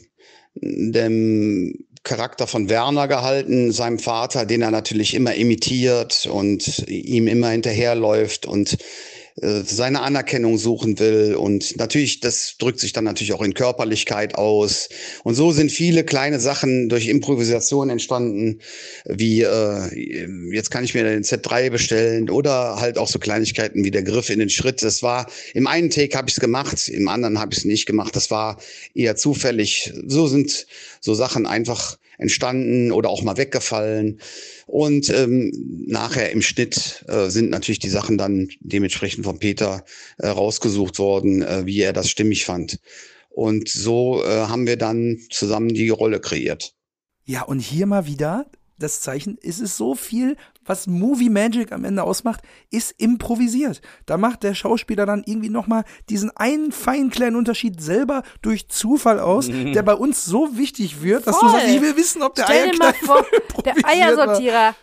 dem Charakter von Werner gehalten, seinem Vater, den er natürlich immer imitiert und ihm immer hinterherläuft. Und äh, seine Anerkennung suchen will. Und natürlich, das drückt sich dann natürlich auch in Körperlichkeit aus. Und so sind viele kleine Sachen durch Improvisation entstanden, wie äh, jetzt kann ich mir den Z3 bestellen oder halt auch so Kleinigkeiten wie der Griff in den Schritt. Das war im einen Take habe ich es gemacht, im anderen habe ich es nicht gemacht. Das war eher zufällig. So sind so Sachen einfach entstanden oder auch mal weggefallen. Und ähm, nachher im Schnitt äh, sind natürlich die Sachen dann dementsprechend von Peter äh, rausgesucht worden, äh, wie er das stimmig fand. Und so äh, haben wir dann zusammen die Rolle kreiert. Ja, und hier mal wieder das Zeichen, ist es so viel, was Movie Magic am Ende ausmacht, ist improvisiert. Da macht der Schauspieler dann irgendwie nochmal diesen einen feinen kleinen Unterschied selber durch Zufall aus, der bei uns so wichtig wird, dass du Voll. sagst, ich will wissen, ob der Stell dir mal Eierkneifer vor, der. Eiersortierer.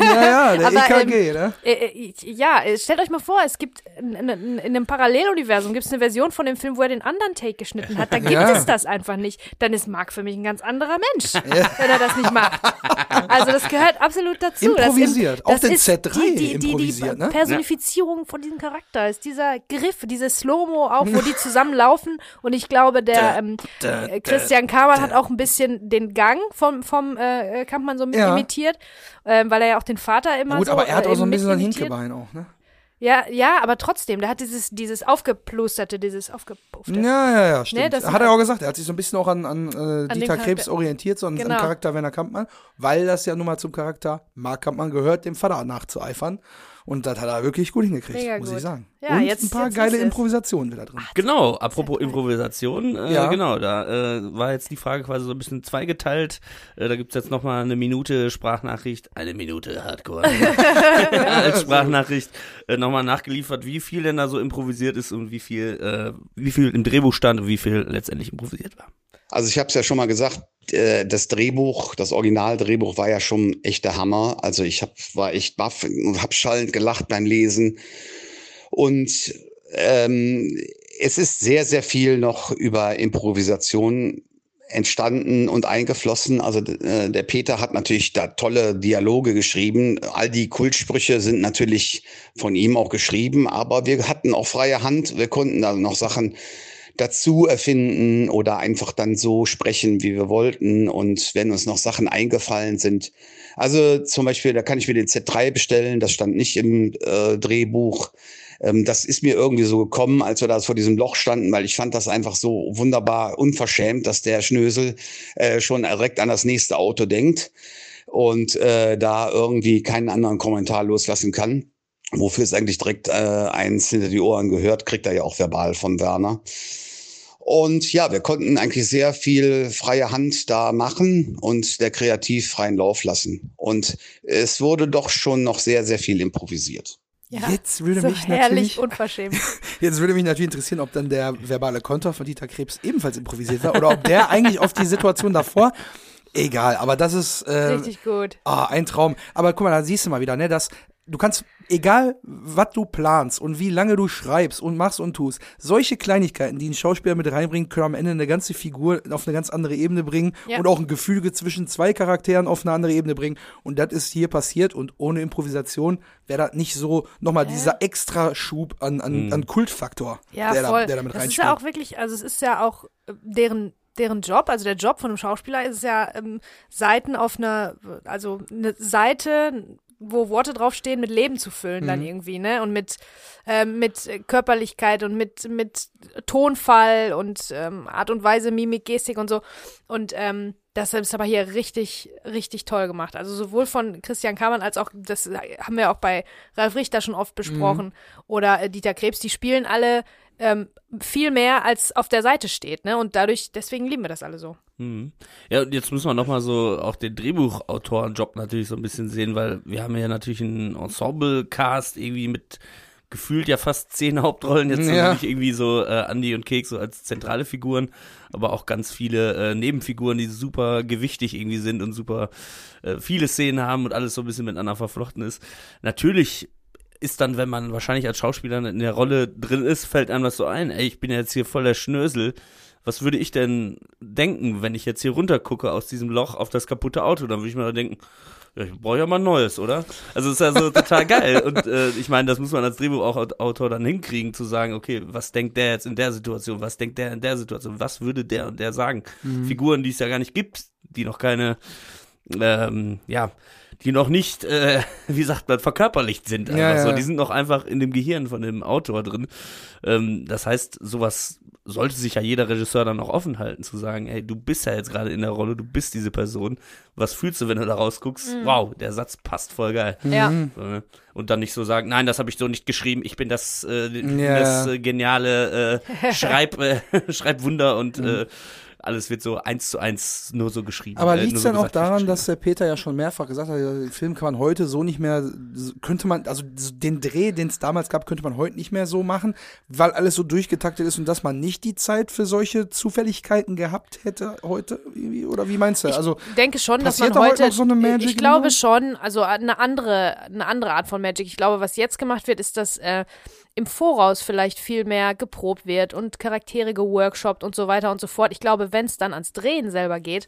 Ja, ja, der Aber, EKG, ne? Äh, äh, ja, äh, stellt euch mal vor, es gibt in, in, in einem Paralleluniversum gibt es eine Version von dem Film, wo er den anderen Take geschnitten hat. Da gibt Ja. es das einfach nicht. Dann ist Marc für mich ein ganz anderer Mensch, wenn er das nicht macht. Also das gehört absolut dazu. Improvisiert. Das, im- Auch das den ist Z3 die, die, die, improvisiert, die ne? Personifizierung von diesem Charakter ist dieser Griff, dieses Slow-Mo auch, wo die zusammenlaufen. Und ich glaube, der ähm, äh, Christian Kamann hat auch ein bisschen den Gang vom, vom äh, Kampmann so mit Ja. imitiert, ähm, weil er ja auch den Vater immer Na gut, so aber er hat äh, auch so ein bisschen so ein. Hinkebein auch, ne? Ja, ja, aber trotzdem, der hat dieses, dieses aufgeplusterte, dieses aufgepuffte. Ja, ja, ja, stimmt. Ne, das hat er auch gesagt, er hat sich so ein bisschen auch an, an, äh, den Dieter Krebs orientiert, so an, Genau. an Charakter Werner Kampmann, weil das ja nun mal zum Charakter Mark Kampmann gehört, dem Vater nachzueifern. Und das hat er wirklich gut hingekriegt, Mega muss gut. ich sagen. Ja, Und jetzt- ein paar jetzt geile es. Improvisationen wieder drin. Genau, apropos Improvisation, äh, Ja. genau, da äh, war jetzt die Frage quasi so ein bisschen zweigeteilt. Äh, da gibt's jetzt nochmal eine Minute Sprachnachricht, eine Minute Hardcore als Sprachnachricht äh, nochmal nachgeliefert, wie viel denn da so improvisiert ist und wie viel, äh, wie viel im Drehbuch stand und wie viel letztendlich improvisiert war. Also ich habe es ja schon mal gesagt, das Drehbuch, das Originaldrehbuch war ja schon echt der Hammer. Also ich hab, war echt baff und habe schallend gelacht beim Lesen. Und ähm, es ist sehr, sehr viel noch über Improvisation entstanden und eingeflossen. Also äh, der Peter hat natürlich da tolle Dialoge geschrieben. All die Kultsprüche sind natürlich von ihm auch geschrieben, aber wir hatten auch freie Hand. Wir konnten da noch Sachen dazu erfinden oder einfach dann so sprechen, wie wir wollten. Und wenn uns noch Sachen eingefallen sind, also zum Beispiel, da kann ich mir den Z3 bestellen, das stand nicht im äh, Drehbuch. Ähm, das ist mir irgendwie so gekommen, als wir da vor diesem Loch standen, weil ich fand das einfach so wunderbar unverschämt, dass der Schnösel äh, schon direkt an das nächste Auto denkt und äh, da irgendwie keinen anderen Kommentar loslassen kann. Wofür es eigentlich direkt äh, eins hinter die Ohren gehört, kriegt er ja auch verbal von Werner. Und ja, wir konnten eigentlich sehr viel freie Hand da machen und der kreativ freien Lauf lassen. Und es wurde doch schon noch sehr, sehr viel improvisiert. Ja, Jetzt würde so mich herrlich natürlich- unverschämt. Jetzt würde mich natürlich interessieren, ob dann der verbale Konter von Dieter Krebs ebenfalls improvisiert war oder ob der eigentlich auf die Situation davor. Egal, aber das ist äh, Richtig gut. ah, ein Traum. Aber guck mal, da siehst du mal wieder, ne, dass du kannst, egal was du planst und wie lange du schreibst und machst und tust, solche Kleinigkeiten, die ein Schauspieler mit reinbringen, können am Ende eine ganze Figur auf eine ganz andere Ebene bringen Ja. und auch ein Gefüge zwischen zwei Charakteren auf eine andere Ebene bringen. Und das ist hier passiert und ohne Improvisation wäre das nicht so nochmal dieser extra Schub an, an, an Kultfaktor, Ja, der, voll. da, der damit das ist reinspielt. ja auch wirklich, also es ist ja auch äh, deren deren Job, also der Job von einem Schauspieler ist es ja ähm, Seiten auf einer, also eine Seite, wo Worte draufstehen, mit Leben zu füllen dann irgendwie, ne? Und mit ähm, mit äh, Körperlichkeit und mit mit Tonfall und ähm, Art und Weise, Mimik, Gestik und so. Und ähm, das ist aber hier richtig, richtig toll gemacht. Also sowohl von Christian Kamann als auch, das haben wir auch bei Ralf Richter schon oft besprochen, oder äh, Dieter Krebs, die spielen alle ähm, viel mehr, als auf der Seite steht, ne? Und dadurch, deswegen lieben wir das alle so. Mhm. Ja, und jetzt müssen wir nochmal so auch den Drehbuchautorenjob natürlich so ein bisschen sehen, weil wir haben ja natürlich einen Ensemble-Cast irgendwie mit gefühlt ja fast zehn Hauptrollen, jetzt Ja. natürlich irgendwie so äh, Andy und Kek so als zentrale Figuren, aber auch ganz viele äh, Nebenfiguren, die super gewichtig irgendwie sind und super äh, viele Szenen haben und alles so ein bisschen miteinander verflochten ist. Natürlich ist dann, wenn man wahrscheinlich als Schauspieler in der Rolle drin ist, fällt einem das so ein, ey, ich bin jetzt hier voller Schnösel. Was würde ich denn denken, wenn ich jetzt hier runtergucke aus diesem Loch auf das kaputte Auto? Dann würde ich mir da denken, ja, ich brauche ja mal ein neues, oder? Also es ist ja so total geil. Und äh, ich meine, das muss man als Drehbuchautor dann hinkriegen, zu sagen, okay, was denkt der jetzt in der Situation? Was denkt der in der Situation? Was würde der und der sagen? Figuren, die es ja gar nicht gibt, die noch keine, ähm, ja, die noch nicht, äh, wie sagt man, verkörperlicht sind. Einfach Ja, ja. so. Die sind noch einfach in dem Gehirn von dem Autor drin. Ähm, das heißt, sowas sollte sich ja jeder Regisseur dann auch offen halten, zu sagen, ey, du bist ja jetzt gerade in der Rolle, du bist diese Person. Was fühlst du, wenn du da rausguckst? Wow, der Satz passt voll geil. Ja. So, ne? Und dann nicht so sagen, nein, das habe ich so nicht geschrieben, ich bin das, äh, Ja. das äh, geniale äh, Schreib, äh, Schreibwunder und äh, alles wird so eins zu eins nur so geschrieben. Aber äh, liegt es so dann auch daran, dass der Peter ja schon mehrfach gesagt hat, den Film kann man heute so nicht mehr, könnte man, also den Dreh, den es damals gab, könnte man heute nicht mehr so machen, weil alles so durchgetaktet ist und dass man nicht die Zeit für solche Zufälligkeiten gehabt hätte heute? Oder wie meinst du? Also, Ich denke schon, dass man heute, heute noch so eine Magic ich glaube schon, also eine andere, eine andere Art von Magic. Ich glaube, was jetzt gemacht wird, ist, dass äh, im Voraus vielleicht viel mehr geprobt wird und Charaktere geworkshoppt und so weiter und so fort. Ich glaube, wenn es dann ans Drehen selber geht,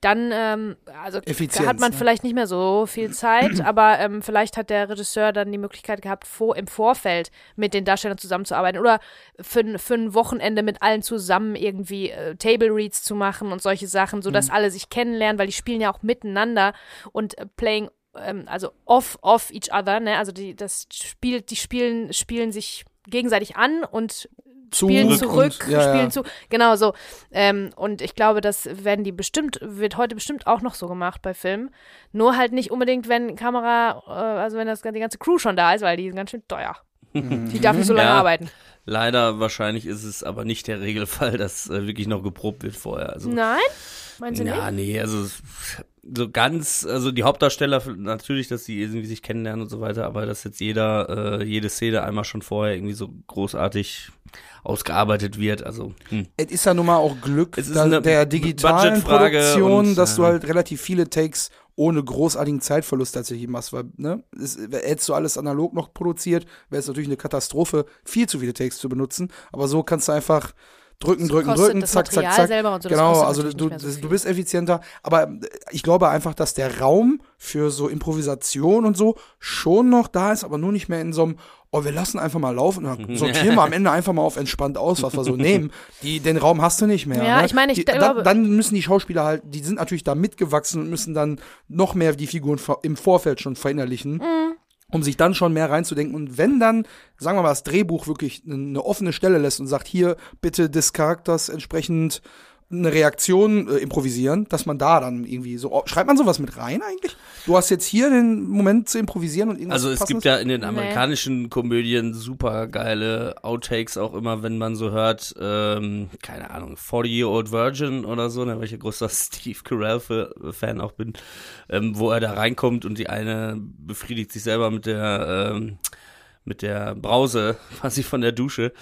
dann ähm, also Effizienz, hat man ne? vielleicht nicht mehr so viel Zeit, aber ähm, vielleicht hat der Regisseur dann die Möglichkeit gehabt, vor, im Vorfeld mit den Darstellern zusammenzuarbeiten oder für, ein- für ein Wochenende mit allen zusammen irgendwie äh, Table Reads zu machen und solche Sachen, sodass Mhm. alle sich kennenlernen, weil die spielen ja auch miteinander und äh, playing ähm, also off off each other, ne? Also die das spielt die spielen spielen sich gegenseitig an und spielen Zurück zurück, und- ja, spielen ja. zu. Genau so. Ähm, und ich glaube, das werden die bestimmt, wird heute bestimmt auch noch so gemacht bei Filmen. Nur halt nicht unbedingt, wenn Kamera, äh, also wenn das die ganze Crew schon da ist, weil die sind ganz schön teuer. Die darf nicht so lange Ja. arbeiten. Leider wahrscheinlich ist es aber nicht der Regelfall, dass äh, wirklich noch geprobt wird vorher. Also, Nein? Meinst du ja, nicht? nee, also es- so ganz, also die Hauptdarsteller natürlich, dass die irgendwie sich kennenlernen und so weiter, aber dass jetzt jeder, äh, jede Szene einmal schon vorher irgendwie so großartig ausgearbeitet wird. Also hm. Es ist ja nun mal auch Glück Es ist da, der digitalen Produktion, und, dass du halt relativ viele Takes ohne großartigen Zeitverlust tatsächlich machst, weil, ne, es, hättest du alles analog noch produziert, wäre es natürlich eine Katastrophe, viel zu viele Takes zu benutzen, aber so kannst du einfach drücken, drücken, drücken, das zack, zack, Material zack. selber und so, genau, also du, so du bist effizienter, aber äh, ich glaube einfach, dass der Raum für so Improvisation und so schon noch da ist, aber nur nicht mehr in so einem Oh, wir lassen einfach mal laufen und dann sortieren wir am Ende einfach mal auf entspannt aus, was wir so nehmen. Die, den Raum hast du nicht mehr. Ja, ne? ich meine, ich die, glaube- dann, dann müssen die Schauspieler halt, die sind natürlich da mitgewachsen und müssen dann noch mehr die Figuren im Vorfeld schon verinnerlichen. Mhm. Um sich dann schon mehr reinzudenken. Und wenn dann, sagen wir mal, das Drehbuch wirklich eine, offene Stelle lässt und sagt, hier bitte des Charakters entsprechend eine Reaktion äh, improvisieren, dass man da dann irgendwie so. oh, Schreibt man sowas mit rein eigentlich? Du hast jetzt hier den Moment zu improvisieren und irgendwas Also es gibt ja in den amerikanischen Komödien super geile Outtakes auch immer, wenn man so hört, ähm, keine Ahnung, 40-Year-Old Virgin oder so, ne, weil ich ein großer Steve Carell-Fan auch bin, ähm, wo er da reinkommt und die eine befriedigt sich selber mit der ähm, mit der Brause quasi von der Dusche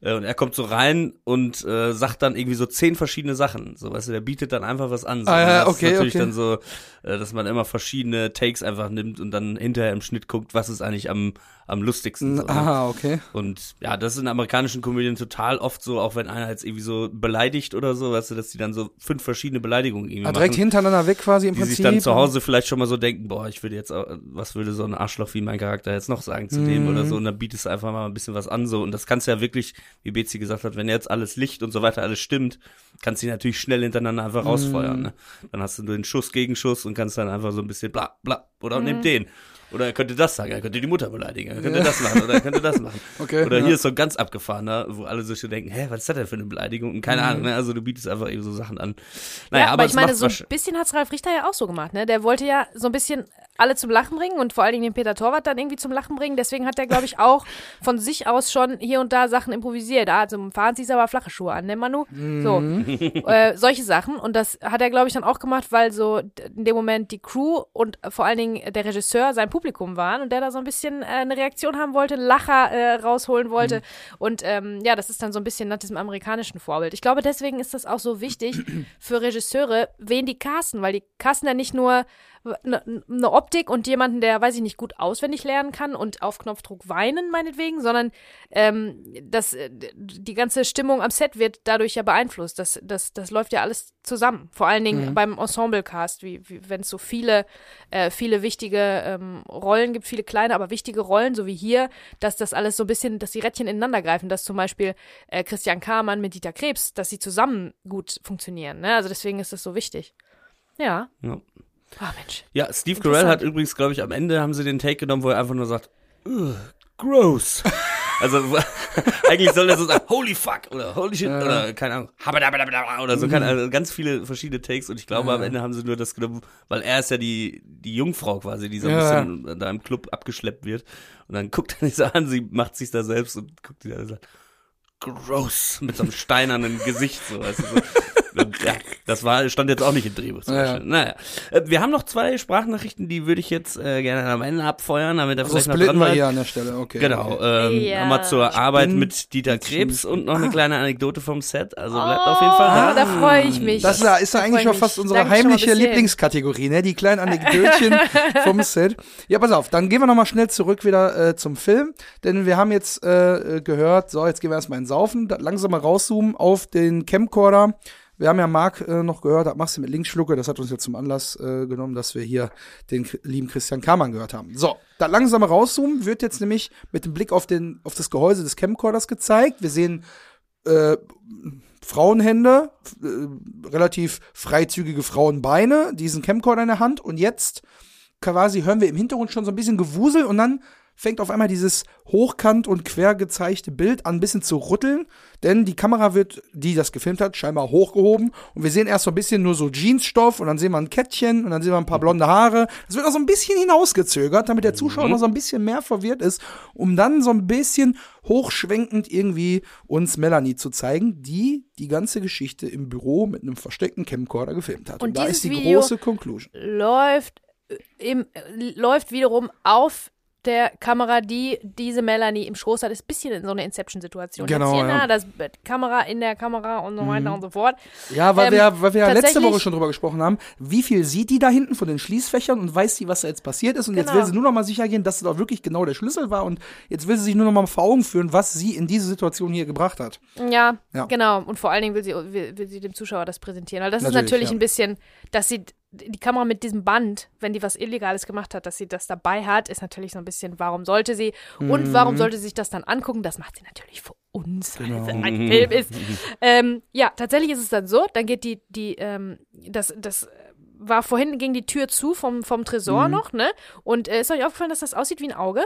äh, und er kommt so rein und äh, sagt dann irgendwie so zehn verschiedene Sachen, so weißt du, der bietet dann einfach was an. So. Ah, ja, das okay, ist natürlich okay. dann so, äh, dass man immer verschiedene Takes einfach nimmt und dann hinterher im Schnitt guckt, was ist eigentlich am am lustigsten. So? Aha, okay. Und ja, das ist in amerikanischen Komödien total oft so, auch wenn einer jetzt irgendwie so beleidigt oder so, weißt du, dass die dann so fünf verschiedene Beleidigungen irgendwie Ah, direkt machen. hintereinander weg quasi im Die Prinzip. sich dann zu Hause vielleicht schon mal so denken, boah, ich würde jetzt, auch, was würde so ein Arschloch wie mein Charakter jetzt noch sagen zu dem Mhm. oder so, und dann bietest du einfach mal ein bisschen was an, so, und das kannst du ja wirklich, wie Betsy gesagt hat, wenn jetzt alles Licht und so weiter alles stimmt, kannst du die natürlich schnell hintereinander einfach rausfeuern, ne? Dann hast du den Schuss gegen Schuss und kannst dann einfach so ein bisschen bla, bla, oder Mhm. nimm den. Oder er könnte das sagen, er könnte die Mutter beleidigen, er könnte das machen, oder er könnte das machen. Okay, oder ja. hier ist so ein ganz abgefahrener, wo alle sich so denken, hä, was ist das denn für eine Beleidigung? Und keine Ahnung, ne? Also du bietest einfach eben so Sachen an. Naja, ja, aber, aber es ich meine, so ein bisschen hat's Ralf Richter ja auch so gemacht, ne? Der wollte ja so ein bisschen alle zum Lachen bringen und vor allen Dingen den Peter Torwart dann irgendwie zum Lachen bringen. Deswegen hat er, glaube ich, auch von sich aus schon hier und da Sachen improvisiert. Ah, zum Fahren ziehst du aber flache Schuhe an, ne, Manu? So, äh, solche Sachen. Und das hat er, glaube ich, dann auch gemacht, weil so in dem Moment die Crew und vor allen Dingen der Regisseur sein Publikum waren und der da so ein bisschen äh, eine Reaktion haben wollte, einen Lacher äh, rausholen wollte. Und ähm, ja, das ist dann so ein bisschen nach diesem amerikanischen Vorbild. Ich glaube, deswegen ist das auch so wichtig für Regisseure, wen die casten, weil die casten ja nicht nur eine ne Optik und jemanden, der, weiß ich nicht, gut auswendig lernen kann und auf Knopfdruck weinen, meinetwegen, sondern ähm, das, äh, die ganze Stimmung am Set wird dadurch ja beeinflusst. Das, das, das läuft ja alles zusammen. Vor allen Dingen beim Ensemble-Cast, wie, wie wenn es so viele, äh, viele wichtige ähm, Rollen gibt, viele kleine, aber wichtige Rollen, so wie hier, dass das alles so ein bisschen, dass die Rädchen ineinander greifen, dass zum Beispiel äh, Christian Kamann mit Dieter Krebs, dass sie zusammen gut funktionieren. Ne? Also deswegen ist das so wichtig. Ja. Ja. Ah, Mensch. Ja, Steve Carell hat übrigens, glaube ich, am Ende haben sie den Take genommen, wo er einfach nur sagt, "Ugh, gross. Also eigentlich soll er so sagen, holy fuck oder holy shit oder keine Ahnung, oder so, keine, also ganz viele verschiedene Takes und ich glaube am Ende haben sie nur das genommen, weil er ist ja die, die Jungfrau quasi, die so ein Ja. bisschen da im Club abgeschleppt wird und dann guckt er sich so an, sie macht sich da selbst und guckt sie da und sagt, gross, mit so einem steinernen Gesicht, so, weißt du, so. Und, ja, das war, stand jetzt auch nicht im Drehbuch. Zum Ja. Beispiel. Naja. Äh, Wir haben noch zwei Sprachnachrichten, die würde ich jetzt äh, gerne am Ende abfeuern, damit er So vielleicht noch dran wir bleibt. hier an der Stelle, okay. Genau, Okay. ähm, Ja. nochmal zur Arbeit mit Dieter Krebs und noch eine Ah. kleine Anekdote vom Set. Also bleibt auf jeden Fall da. da freue ich mich. Das ist, ja- ist ja eigentlich schon fast unsere Danke heimliche. Lieblingskategorie, ne? Die kleinen Anekdötchen vom Set. Ja, pass auf, dann gehen wir nochmal schnell zurück wieder äh, zum Film, denn wir haben jetzt äh, gehört, so, jetzt gehen wir erstmal in Saufen, langsam mal rauszoomen auf den Camcorder. Wir haben ja Marc äh, noch gehört, das machst du mit Linksschlucke, das hat uns jetzt zum Anlass äh, genommen, dass wir hier den lieben Christian Kamann gehört haben. So, da langsam rauszoomen wird jetzt nämlich mit dem Blick auf, den, auf das Gehäuse des Camcorders gezeigt. Wir sehen äh, Frauenhände, äh, relativ freizügige Frauenbeine, diesen Camcorder in der Hand und jetzt quasi hören wir im Hintergrund schon so ein bisschen Gewusel und dann fängt auf einmal dieses hochkant und quer gezeigte Bild an, ein bisschen zu rütteln, denn die Kamera wird, die das gefilmt hat, scheinbar hochgehoben und wir sehen erst so ein bisschen nur so Jeansstoff und dann sehen wir ein Kettchen und dann sehen wir ein paar blonde Haare. Das wird auch so ein bisschen hinausgezögert, damit der Zuschauer Mhm. noch so ein bisschen mehr verwirrt ist, um dann so ein bisschen hochschwenkend irgendwie uns Melanie zu zeigen, die die ganze Geschichte im Büro mit einem versteckten Camcorder gefilmt hat. Und, Und da ist die Video- große Conclusion. läuft äh, im, äh, läuft wiederum auf der Kamera, die diese Melanie im Schoß hat, ist ein bisschen in so einer Inception-Situation. Genau, Jetzt hier, ja. Mhm. na, das Kamera in der Kamera und so weiter und so fort. Ja, weil Ähm, wir, weil wir ja letzte Woche schon drüber gesprochen haben, wie viel sieht die da hinten von den Schließfächern und weiß sie, was da jetzt passiert ist. Und jetzt Genau. will sie nur noch mal sicher gehen, dass es da wirklich genau der Schlüssel war. Und jetzt will sie sich nur noch mal vor Augen führen, was sie in diese Situation hier gebracht hat. Ja, Ja. genau. Und vor allen Dingen will sie, will, will sie dem Zuschauer das präsentieren. Weil das Natürlich, ist natürlich ja. ein bisschen, dass sie die Kamera mit diesem Band, wenn die was Illegales gemacht hat, dass sie das dabei hat, ist natürlich so ein bisschen, warum sollte sie und warum Mhm. sollte sie sich das dann angucken? Das macht sie natürlich für uns, weil Genau. es ein Film ist. ähm, ja, tatsächlich ist es dann so, dann geht die, die, ähm, das, das war vorhin, ging die Tür zu vom, vom Tresor Mhm. noch, ne? Und äh, ist euch aufgefallen, dass das aussieht wie ein Auge?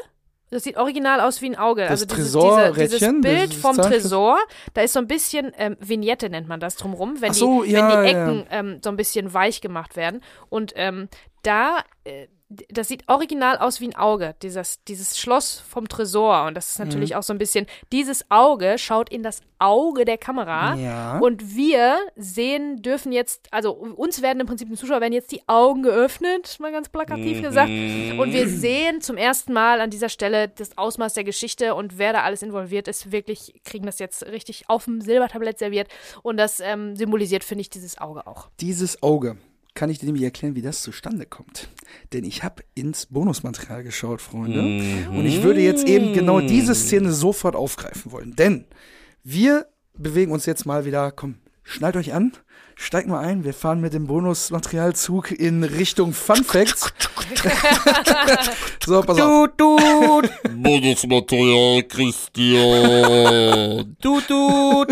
Das sieht original aus wie ein Auge. Das also dieses, diese, dieses Bild vom Tresor, da ist so ein bisschen ähm, Vignette nennt man das drumrum, wenn, so, die, ja, wenn die ja. Ecken ähm, so ein bisschen weich gemacht werden. Und ähm, da, äh, das sieht original aus wie ein Auge, dieses, dieses Schloss vom Tresor. Und das ist Mhm. natürlich auch so ein bisschen, dieses Auge schaut in das Auge der Kamera. Ja. Und wir sehen, dürfen jetzt, also uns werden im Prinzip den Zuschauer werden jetzt die Augen geöffnet, mal ganz plakativ gesagt. Und wir sehen zum ersten Mal an dieser Stelle das Ausmaß der Geschichte und wer da alles involviert ist, wirklich kriegen das jetzt richtig auf dem Silbertablett serviert. Und das ähm, symbolisiert, finde ich, dieses Auge auch. Dieses Auge kann ich dir nämlich erklären, wie das zustande kommt. Denn ich habe ins Bonusmaterial geschaut, Freunde. Und ich würde jetzt eben genau diese Szene sofort aufgreifen wollen. Denn wir bewegen uns jetzt mal wieder, komm, schnallt euch an, steigt mal ein, wir fahren mit dem Bonusmaterialzug in Richtung Fun Facts. so, pass auf. Du, du, Bonusmaterial Christian. du, du.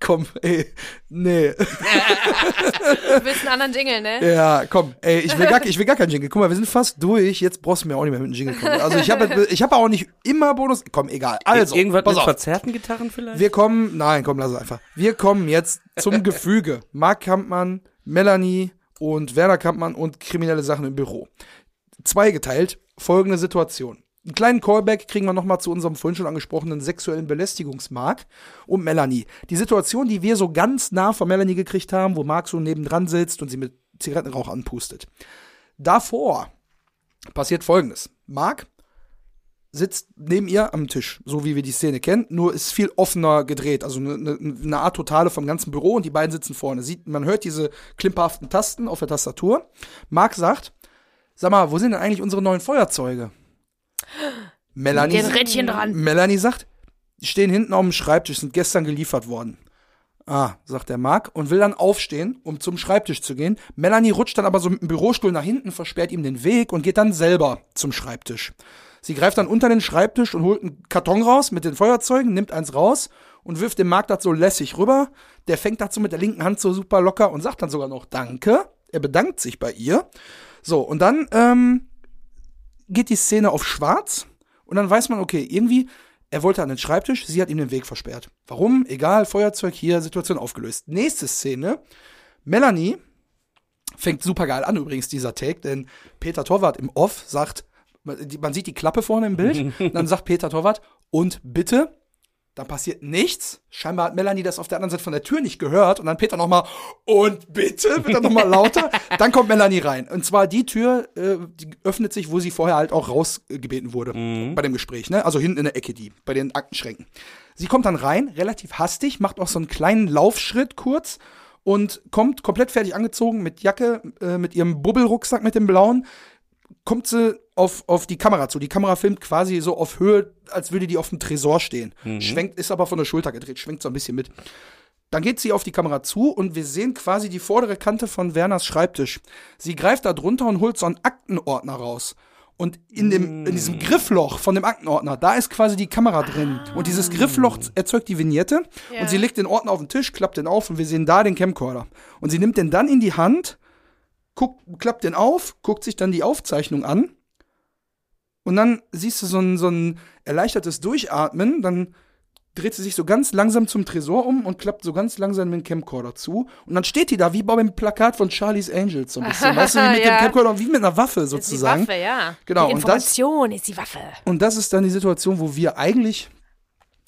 Komm, ey, nee. Du willst einen anderen Jingle, ne? Ja, komm, ey, ich will, gar, ich will gar keinen Jingle. Guck mal, wir sind fast durch. Jetzt brauchst du mir auch nicht mehr mit einem Jingle kommen. Also ich habe ich hab auch nicht immer Bonus. Komm, egal. Also, Irgendwas pass mit auf. verzerrten Gitarren vielleicht? Wir kommen, nein, komm, lass es einfach. Wir kommen jetzt zum Gefüge. Mark Kampmann, Melanie und Werner Kampmann und kriminelle Sachen im Büro. Zweigeteilt, folgende Situation. Einen kleinen Callback kriegen wir nochmal zu unserem vorhin schon angesprochenen sexuellen Belästigungsmark und Melanie. Die Situation, die wir so ganz nah von Melanie gekriegt haben, wo Mark so nebendran sitzt und sie mit Zigarettenrauch anpustet. Davor passiert folgendes. Mark sitzt neben ihr am Tisch, so wie wir die Szene kennen, nur ist viel offener gedreht, also eine, eine, eine Art Totale vom ganzen Büro und die beiden sitzen vorne. Sieht, man hört diese klimperhaften Tasten auf der Tastatur. Mark sagt, sag mal, wo sind denn eigentlich unsere neuen Feuerzeuge? Melanie, Den Rädchen dran. Melanie sagt, die stehen hinten auf dem Schreibtisch, sind gestern geliefert worden. Ah, sagt der Mark und will dann aufstehen, um zum Schreibtisch zu gehen. Melanie rutscht dann aber so mit dem Bürostuhl nach hinten, versperrt ihm den Weg und geht dann selber zum Schreibtisch. Sie greift dann unter den Schreibtisch und holt einen Karton raus mit den Feuerzeugen, nimmt eins raus und wirft dem Mark das so lässig rüber. Der fängt so mit der linken Hand so super locker und sagt dann sogar noch Danke. Er bedankt sich bei ihr. So, und dann ähm, geht die Szene auf schwarz und dann weiß man, okay, irgendwie, er wollte an den Schreibtisch, sie hat ihm den Weg versperrt. Warum? Egal, Feuerzeug hier, Situation aufgelöst. Nächste Szene, Melanie fängt super geil an übrigens, dieser Take, denn Peter Torwart im Off sagt, man sieht die Klappe vorne im Bild, dann sagt Peter Torwart, und bitte, dann passiert nichts. Scheinbar hat Melanie das auf der anderen Seite von der Tür nicht gehört. Und dann Peter nochmal, und bitte, wird dann nochmal lauter. dann kommt Melanie rein. Und zwar die Tür, äh, die öffnet sich, wo sie vorher halt auch rausgebeten wurde. Bei dem Gespräch, ne? Also hinten in der Ecke, die, bei den Aktenschränken. Sie kommt dann rein, relativ hastig, macht auch so einen kleinen Laufschritt kurz und kommt komplett fertig angezogen mit Jacke, äh, mit ihrem Bubbelrucksack mit dem blauen, kommt sie auf, auf die Kamera zu. Die Kamera filmt quasi so auf Höhe, als würde die auf dem Tresor stehen. Schwenkt, ist aber von der Schulter gedreht, schwenkt so ein bisschen mit. Dann geht sie auf die Kamera zu und wir sehen quasi die vordere Kante von Werners Schreibtisch. Sie greift da drunter und holt so einen Aktenordner raus. Und in, dem, in diesem Griffloch von dem Aktenordner, da ist quasi die Kamera drin. Und dieses Griffloch erzeugt die Vignette. Ja. Und sie legt den Ordner auf den Tisch, klappt den auf und wir sehen da den Camcorder. Und sie nimmt den dann in die Hand, guckt, klappt den auf, guckt sich dann die Aufzeichnung an und dann siehst du so ein, so ein erleichtertes Durchatmen, dann dreht sie sich so ganz langsam zum Tresor um und klappt so ganz langsam den Camcorder zu. Und dann steht die da wie beim Plakat von Charlie's Angels so ein bisschen. weißt du, wie mit Ja. dem Camcorder, wie mit einer Waffe Ist die sozusagen. Waffe, ja. Genau, Die und das- Information ist die Waffe. Und das ist dann die Situation, wo wir eigentlich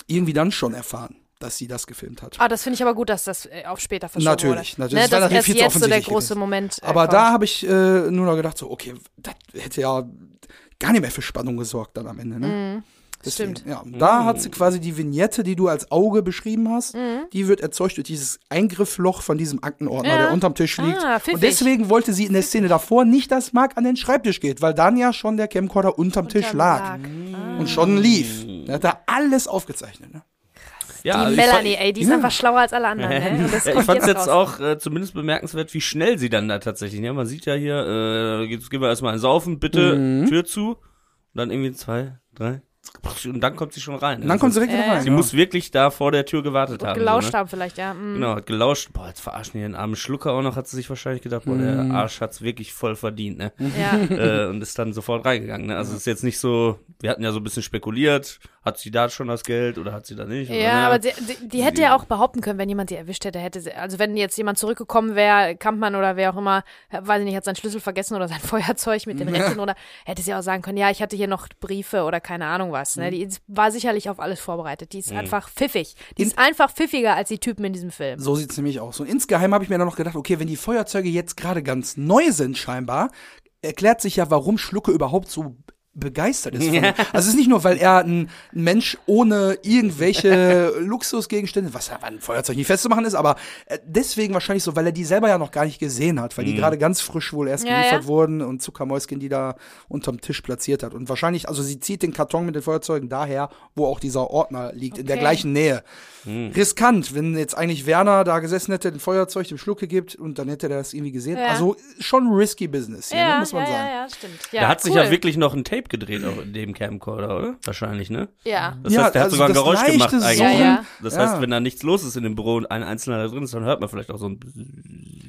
irgendwie dann schon erfahren, dass sie das gefilmt hat. Ah, das finde ich aber gut, dass das äh, auf später verschoben Natürlich, wurde. natürlich. Ne, Das viel zu jetzt so der große. Moment äh, Aber kommt. da habe ich äh, nur noch gedacht, so, okay, das hätte ja gar nicht mehr für Spannung gesorgt dann am Ende. Ne? Deswegen, Mhm. stimmt. Ja, da hat sie quasi die Vignette, die du als Auge beschrieben hast, Mhm. die wird erzeugt durch dieses Eingriffloch von diesem Aktenordner, Ja. der unterm Tisch liegt. Ah, und deswegen wollte sie in der Szene davor nicht, dass Mark an den Schreibtisch geht, weil dann ja schon der Camcorder unterm Tisch Unterm lag Lag. Ah. und schon lief. Er hat da alles aufgezeichnet. Ne? Ja, Die also Melanie, fand- ey, die ist Ja. einfach schlauer als alle anderen. Ne? Ja, ich fand es jetzt raus. auch äh, zumindest bemerkenswert, wie schnell sie dann da tatsächlich. Ja, man sieht ja hier, äh, jetzt gehen wir erstmal ein Saufen, bitte Mhm. Tür zu. Und dann irgendwie zwei, drei. Und dann kommt sie schon rein. Und dann kommt sie direkt ja. rein. Sie ja. muss wirklich da vor der Tür gewartet Und haben. gelauscht so, ne? haben vielleicht, ja. Mm. Genau, hat gelauscht. Boah, jetzt verarschen die den armen Schlucker auch noch, hat sie sich wahrscheinlich gedacht, boah, der Mhm. Arsch hat's wirklich voll verdient, ne? Ja. äh, und ist dann sofort reingegangen, ne? Also ist jetzt nicht so, wir hatten ja so ein bisschen spekuliert, hat sie da schon das Geld oder hat sie da nicht? Ja, ne? aber sie, die, die hätte ja auch behaupten können, wenn jemand sie erwischt hätte, hätte sie, also wenn jetzt jemand zurückgekommen wäre, Kampmann oder wer auch immer, äh, weiß ich nicht, hat seinen Schlüssel vergessen oder sein Feuerzeug mit den Rechten oder hätte sie auch sagen können, ja, ich hatte hier noch Briefe oder keine Ahnung was. Mhm. Ne? Die ist- war sicherlich auf alles vorbereitet. Die ist einfach pfiffig. Die ist einfach pfiffiger als die Typen in diesem Film. So sieht's nämlich aus. Und insgeheim habe ich mir dann noch gedacht, okay, wenn die Feuerzeuge jetzt gerade ganz neu sind scheinbar, erklärt sich ja, warum Schlucke überhaupt so begeistert ist. Von Ja. Also es ist nicht nur, weil er ein Mensch ohne irgendwelche Luxusgegenstände, was ja einem Feuerzeug nicht festzumachen ist, aber äh, deswegen wahrscheinlich so, weil er die selber ja noch gar nicht gesehen hat, weil die gerade ganz frisch wohl erst Ja, geliefert ja. wurden und Zuckermäuschen, die da unterm Tisch platziert hat. Und wahrscheinlich, also sie zieht den Karton mit den Feuerzeugen daher, wo auch dieser Ordner liegt, in der Okay. gleichen Nähe. Riskant, wenn jetzt eigentlich Werner da gesessen hätte, den Feuerzeug dem Schlucke gibt und dann hätte er das irgendwie gesehen. Ja. Also schon risky Business hier, Ja, ne, muss man ja, sagen. ja, ja, stimmt. Ja, da hat sich cool. ja wirklich noch ein Tape gedreht auch in dem Camcorder, oder? Wahrscheinlich, ne? Ja. Das Ja, heißt, der hat also sogar ein das Geräusch gemacht eigentlich. Ja, ja. Das Ja. heißt, wenn da nichts los ist in dem Büro und ein Einzelner da drin ist, dann hört man vielleicht auch so ein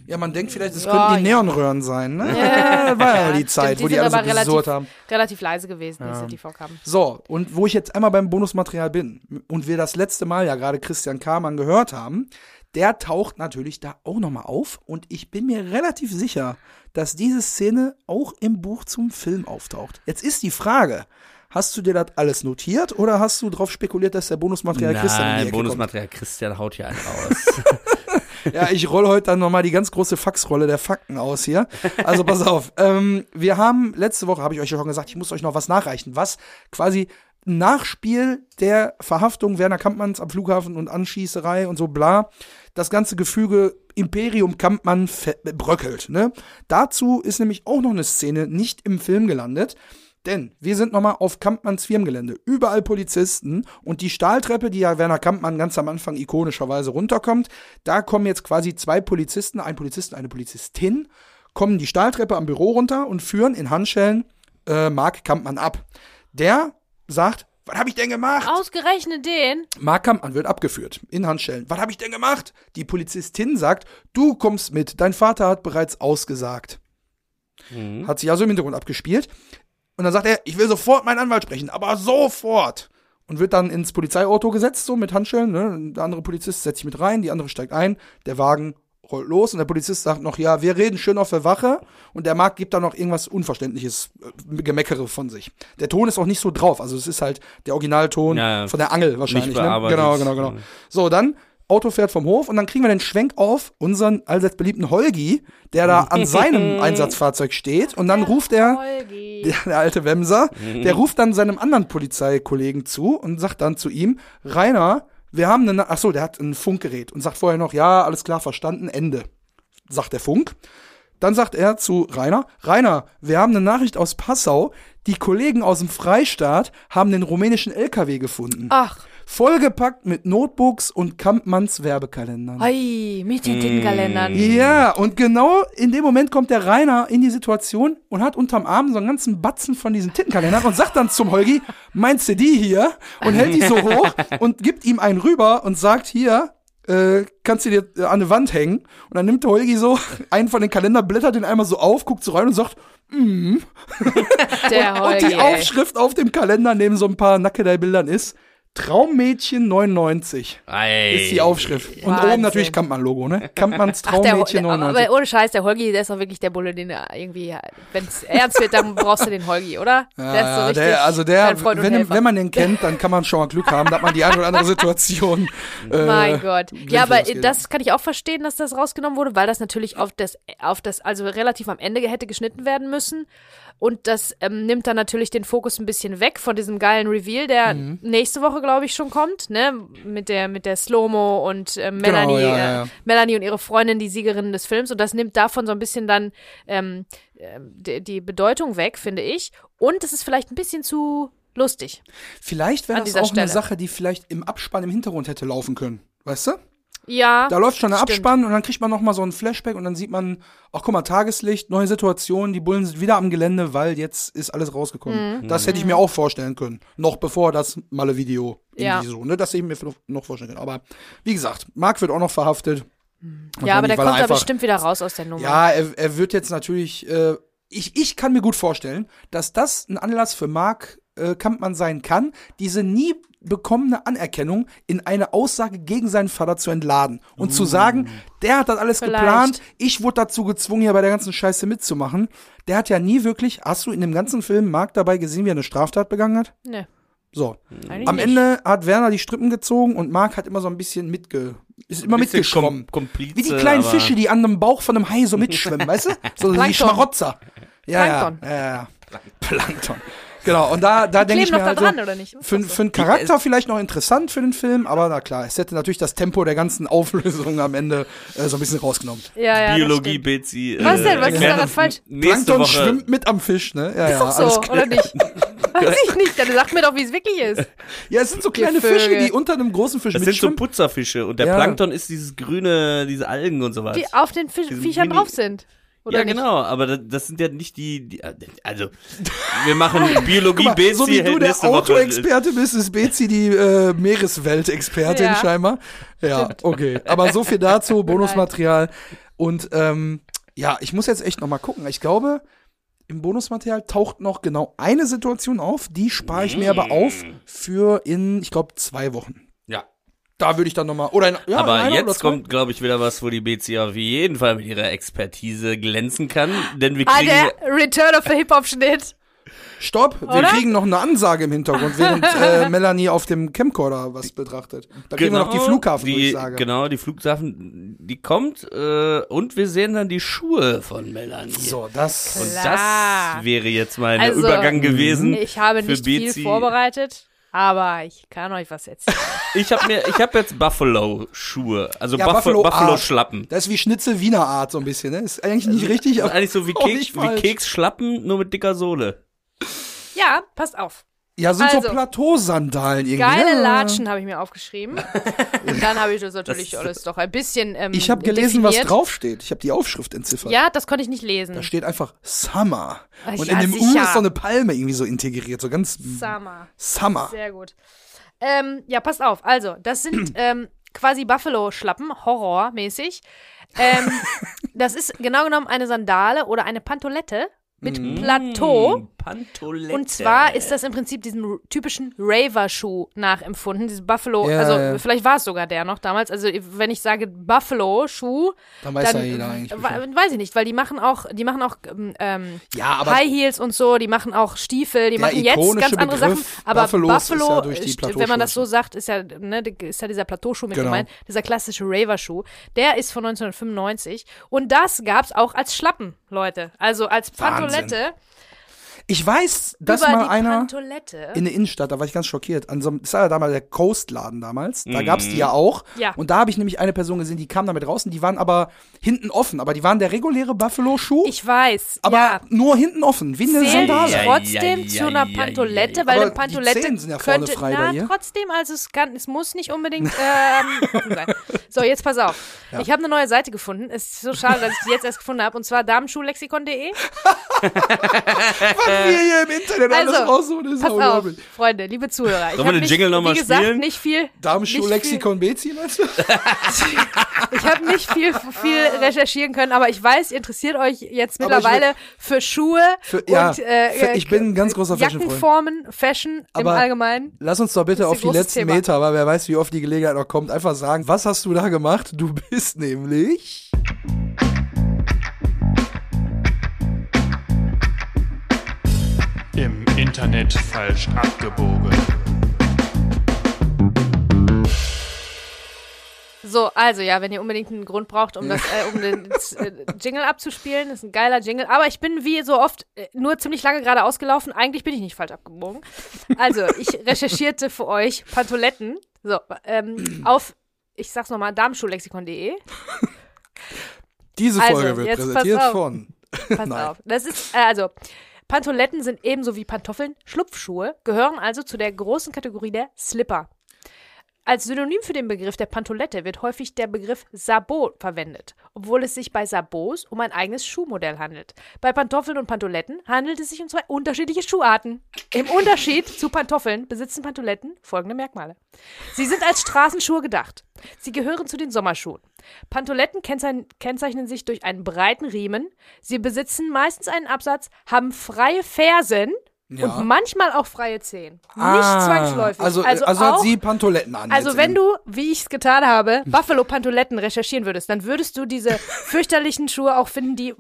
Ja, man denkt vielleicht, es Ja, könnten die ja. Neonröhren sein, ne? Ja, war ja die Zeit, Stimmt, wo die alle so relativ, haben. relativ leise gewesen, sie die vorkamen. So, und wo ich jetzt einmal beim Bonusmaterial bin und wir das letzte Mal ja gerade Christian Kamann gehört haben, der taucht natürlich da auch nochmal auf und ich bin mir relativ sicher, dass diese Szene auch im Buch zum Film auftaucht. Jetzt ist die Frage, hast du dir das alles notiert oder hast du darauf spekuliert, dass der Bonusmaterial Christian in die Nein, Bonusmaterial Christian haut hier einen raus. kommt? Ja, ich roll heute dann nochmal die ganz große Faxrolle der Fakten aus hier. Also pass auf, ähm, wir haben, letzte Woche habe ich euch ja schon gesagt, ich muss euch noch was nachreichen, was quasi Nachspiel der Verhaftung Werner Kampmanns am Flughafen und Anschießerei und so bla, das ganze Gefüge Imperium Kampmann bröckelt. Ne? Dazu ist nämlich auch noch eine Szene nicht im Film gelandet. Denn wir sind nochmal auf Kampmanns Firmengelände. Überall Polizisten und die Stahltreppe, die ja Werner Kampmann ganz am Anfang ikonischerweise runterkommt, da kommen jetzt quasi zwei Polizisten, ein Polizist und eine Polizistin, kommen die Stahltreppe am Büro runter und führen in Handschellen äh, Mark Kampmann ab. Der sagt, was habe ich denn gemacht? Ausgerechnet den? Mark Kampmann wird abgeführt in Handschellen. Was habe ich denn gemacht? Die Polizistin sagt, du kommst mit, dein Vater hat bereits ausgesagt. Hat sich also im Hintergrund abgespielt. Und dann sagt er, ich will sofort meinen Anwalt sprechen, aber sofort. Und wird dann ins Polizeiauto gesetzt, so mit Handschellen. Ne? Der andere Polizist setzt sich mit rein, die andere steigt ein, der Wagen rollt los und der Polizist sagt noch, ja, wir reden schön auf der Wache. Und der Marc gibt da noch irgendwas Unverständliches, äh, Gemeckere von sich. Der Ton ist auch nicht so drauf. Also es ist halt der Originalton Ja, von der Angel wahrscheinlich. Nicht Ne? Genau, genau, genau. So, dann Auto fährt vom Hof und dann kriegen wir den Schwenk auf unseren allseits beliebten Holgi, der da an seinem Einsatzfahrzeug steht und dann ruft er, der, der alte Wemser, der ruft dann seinem anderen Polizeikollegen zu und sagt dann zu ihm, Rainer, wir haben eine, ach so, der hat ein Funkgerät und sagt vorher noch, ja, alles klar, verstanden, Ende. Sagt der Funk. Dann sagt er zu Rainer, Rainer, wir haben eine Nachricht aus Passau, die Kollegen aus dem Freistaat haben den rumänischen LKW gefunden. Ach, Vollgepackt mit Notebooks und Kampmanns Werbekalendern. ei, mit den Tintenkalendern. Ja, und genau in dem Moment kommt der Rainer in die Situation und hat unterm Arm so einen ganzen Batzen von diesen Tintenkalendern und sagt dann zum Holgi, meinst du die hier? Und hält die so hoch und gibt ihm einen rüber und sagt, hier, äh, kannst du dir äh, an eine Wand hängen. Und dann nimmt der Holgi so einen von den Kalendern, blättert den einmal so auf, guckt so rein und sagt, Der Und Holgi, die ey. Aufschrift auf dem Kalender neben so ein paar Nackedei-Bildern ist Traummädchen 99 Ey. ist die Aufschrift. Und Wahnsinn. oben natürlich Kampmann-Logo, ne? Kampmanns Ach, der, Traummädchen der, 99. aber ohne Scheiß, der Holgi, der ist auch wirklich der Bulle, den er irgendwie, wenn es ernst wird, dann brauchst du den Holgi, oder? Ja, der ist so richtig der, also der, dein Freund und wenn, wenn man den kennt, dann kann man schon mal Glück haben, da hat man die eine oder andere Situation. äh, Mein Gott. Ja, aber das kann ich auch verstehen, dass das rausgenommen wurde, weil das natürlich auf das, auf das, also relativ am Ende hätte geschnitten werden müssen. Und das ähm, nimmt dann natürlich den Fokus ein bisschen weg von diesem geilen Reveal, der Mhm. nächste Woche, glaube ich, schon kommt, ne? Mit der, mit der Slow-Mo und äh, Melanie, Genau, ja, ja, ja. Äh, Melanie und ihre Freundin, die Siegerinnen des Films. Und das nimmt davon so ein bisschen dann ähm, ähm, die, die Bedeutung weg, finde ich. Und es ist vielleicht ein bisschen zu lustig. Vielleicht wäre das auch eine Stelle. Sache, die vielleicht im Abspann im Hintergrund hätte laufen können. Weißt du? Ja. Da läuft schon der Stimmt. Abspann und dann kriegt man noch mal so ein Flashback und dann sieht man, ach guck mal, Tageslicht, neue Situation, die Bullen sind wieder am Gelände, weil jetzt ist alles Mhm. rausgekommen. Das hätte ich mir auch vorstellen können. Noch bevor das malle Video Ja. irgendwie so, ne? Das hätte ich mir noch vorstellen können. Aber wie gesagt, Marc wird auch noch verhaftet. ja, aber der er kommt da bestimmt wieder raus aus der Nummer. Ja, er, er wird jetzt natürlich, äh, ich, ich kann mir gut vorstellen, dass das ein Anlass für Mark äh, Kampmann sein kann, diese nie bekommene Anerkennung in eine Aussage gegen seinen Vater zu entladen und zu sagen, der hat das alles Vielleicht. geplant, ich wurde dazu gezwungen, hier bei der ganzen Scheiße mitzumachen. Der hat ja nie wirklich, hast du in dem ganzen Film Mark dabei gesehen, wie er eine Straftat begangen hat? Nee, So. eigentlich Am nicht. Ende hat Werner die Strippen gezogen und Mark hat immer so ein bisschen mitge, ist immer mitgeschwommen. Kom Komplize, Wie die kleinen Fische, die an dem Bauch von einem Hai so mitschwimmen, weißt du? So die. Schmarotzer. Ja, ja, Plankton. ja, ja. Plankton. Genau, und da, da denke ich noch mir da halt dran, so, oder nicht? für, für einen Charakter vielleicht noch interessant für den Film, aber na klar, es hätte natürlich das Tempo der ganzen Auflösung am Ende äh, so ein bisschen rausgenommen. Ja, ja, Biologie, stimmt. Bezi. Was denn? Was ist daran falsch? Nächste Plankton Woche. schwimmt mit am Fisch, ne? Ja, Ist ja, doch alles so, klar. oder nicht? Weiß ich nicht, dann sag mir doch, wie es wirklich ist. Ja, es sind so kleine. Fische, die unter einem großen Fisch Das sind so. Putzerfische und der Ja. Plankton ist dieses grüne, diese Algen und sowas. Die auf den Fisch, Viechern drauf sind. Oder ja, nicht? genau, aber das, das sind ja nicht die, die also wir machen Biologie mal, Bezi so wie du der. Autoexperte bist, ist Bezi die äh, Meeresweltexpertin Ja. scheinbar. Ja, okay. Aber so viel dazu, Bonusmaterial. Und ähm, ja, ich muss jetzt echt noch mal gucken. Ich glaube, im Bonusmaterial taucht noch genau eine Situation auf. Die spare ich mir aber auf für in, ich glaube, zwei Wochen. Da würde ich dann noch mal oder in, ja, in aber oder jetzt kommt, glaube ich, wieder was, wo die Bezi auf jeden Fall mit ihrer Expertise glänzen kann, denn wir Ah, kriegen der Return of the Hip-Hop-Schnitt. Stopp, wir Oder? kriegen noch eine Ansage im Hintergrund, während äh, Melanie auf dem Camcorder was betrachtet. Da kriegen wir noch die Flughafen, Genau, die, ich sage. Genau, die Flughafen, die kommt äh, und wir sehen dann die Schuhe von Melanie. So, das. Und Klar. das wäre jetzt mein Also, Übergang gewesen. Ich habe für nicht viel vorbereitet, aber ich kann euch was erzählen. Ich habe mir, ich habe jetzt Buffalo Schuhe, also Ja, Buffalo, Buffalo Buffalo. Das ist wie Schnitzel Wiener Art so ein bisschen, ne? Ist eigentlich nicht richtig, Das aber ist eigentlich so wie, Keks, wie falsch. Keks Schlappen, nur mit dicker Sohle. Ja, passt auf. Ja, sind so Also, Plateausandalen irgendwie. Geile ne? Latschen habe ich mir aufgeschrieben. Und dann habe ich das natürlich alles doch ein bisschen ähm, Ich habe gelesen, was definiert. draufsteht. Ich habe die Aufschrift entziffert. Ja, das konnte ich nicht lesen. Da steht einfach Summer. Und ja, in dem U sicher. ist so eine Palme irgendwie so integriert, so ganz Summer. Summer. Sehr gut. Ähm, ja, passt auf. Also, das sind ähm, quasi Buffalo-Schlappen, horrormäßig. Ähm, das ist genau genommen eine Sandale oder eine Pantolette mit Mhm. Plateau. Mm, Pantolette. Und zwar ist das im Prinzip diesem typischen Raver-Schuh nachempfunden, dieses Buffalo, Ja, also ja. vielleicht war es sogar der noch damals, also wenn ich sage Buffalo-Schuh, Dann weiß dann ja jeder eigentlich. weiß ich nicht, weil die machen auch, die machen auch ähm, Ja, aber High Heels und so, die machen auch Stiefel, die machen jetzt ganz andere Begriff Sachen, aber Buffalos Buffalo, ist ja durch die ist- wenn man das so sagt, ist ja, ne, ist ja dieser Plateauschuh mit Genau. gemeint, dieser klassische Raver-Schuh, der ist von 1995 und das gab's auch als Schlappen, Leute, also als Wahnsinn. Pantolette ich weiß, dass über mal die einer Pantolette. in der Innenstadt, da war ich ganz schockiert. An so einem, das war ja damals der Coast-Laden damals. Da gab's die ja auch. Ja. Und da habe ich nämlich eine Person gesehen, die kam damit raus und die waren aber hinten offen. Aber die waren der reguläre Buffalo-Schuh, Ich weiß, aber ja. nur hinten offen, wie eine Zählt Sandale. Trotzdem ja, zu einer ja, Pantolette, ja, ja. weil Aber eine die Pantolette Zehen sind ja vorne könnte, frei na, bei ihr. trotzdem, also es, kann, es muss nicht unbedingt ähm, offen sein. So, jetzt pass auf. Ich habe eine neue Seite gefunden. Es ist so schade, dass ich die jetzt erst gefunden habe, und zwar damenschuhlexikon.de. wir hier im Internet alles Also, raussuchen, ist Pass auf. Freunde, liebe Zuhörer. Ich Sollen wir den nicht, Jingle noch mal Wie gesagt, spielen? nicht viel. Darmschuh nicht Lexikon Bezi, meinst du? Ich habe nicht viel, viel recherchieren können, aber ich weiß, ihr interessiert euch jetzt mittlerweile für Schuhe Für- ja, und äh, für- ich bin ein ganz großer Fashion-Freund. Jackenformen, Fashion im Aber- Allgemeinen. Lass uns doch bitte Das auf die letzten Thema. Meter, weil wer weiß, wie oft die Gelegenheit noch kommt, einfach sagen, was hast du da gemacht? Du bist nämlich. Internet falsch abgebogen. So, also ja, wenn ihr unbedingt einen Grund braucht, um das, äh, um den äh, Jingle abzuspielen, ist ein geiler Jingle. Aber ich bin wie so oft äh, nur ziemlich lange gerade ausgelaufen. Eigentlich bin ich nicht falsch abgebogen. Also, ich recherchierte für euch Pantoletten. So, ähm, auf, ich sag's nochmal, darmschuhlexikon.de. Diese Also, Folge wird jetzt pass präsentiert auf. von. Pass Nein. auf. Das ist, äh, also, Pantoletten sind ebenso wie Pantoffeln Schlupfschuhe, gehören also zu der großen Kategorie der Slipper. Als Synonym für den Begriff der Pantolette wird häufig der Begriff Sabot verwendet, obwohl es sich bei Sabots um ein eigenes Schuhmodell handelt. Bei Pantoffeln und Pantoletten handelt es sich um zwei unterschiedliche Schuharten. Im Unterschied zu Pantoffeln besitzen Pantoletten folgende Merkmale. Sie sind als Straßenschuhe gedacht. Sie gehören zu den Sommerschuhen. Pantoletten kennzeichnen, kennzeichnen sich durch einen breiten Riemen. Sie besitzen meistens einen Absatz, haben freie Fersen Ja. und manchmal auch freie Zehen. Nicht Ah, zwangsläufig. Also, also also, hat auch, sie Pantoletten an. also wenn du, wie ich es getan habe, Buffalo Pantoletten recherchieren würdest, dann würdest du diese fürchterlichen Schuhe auch finden, die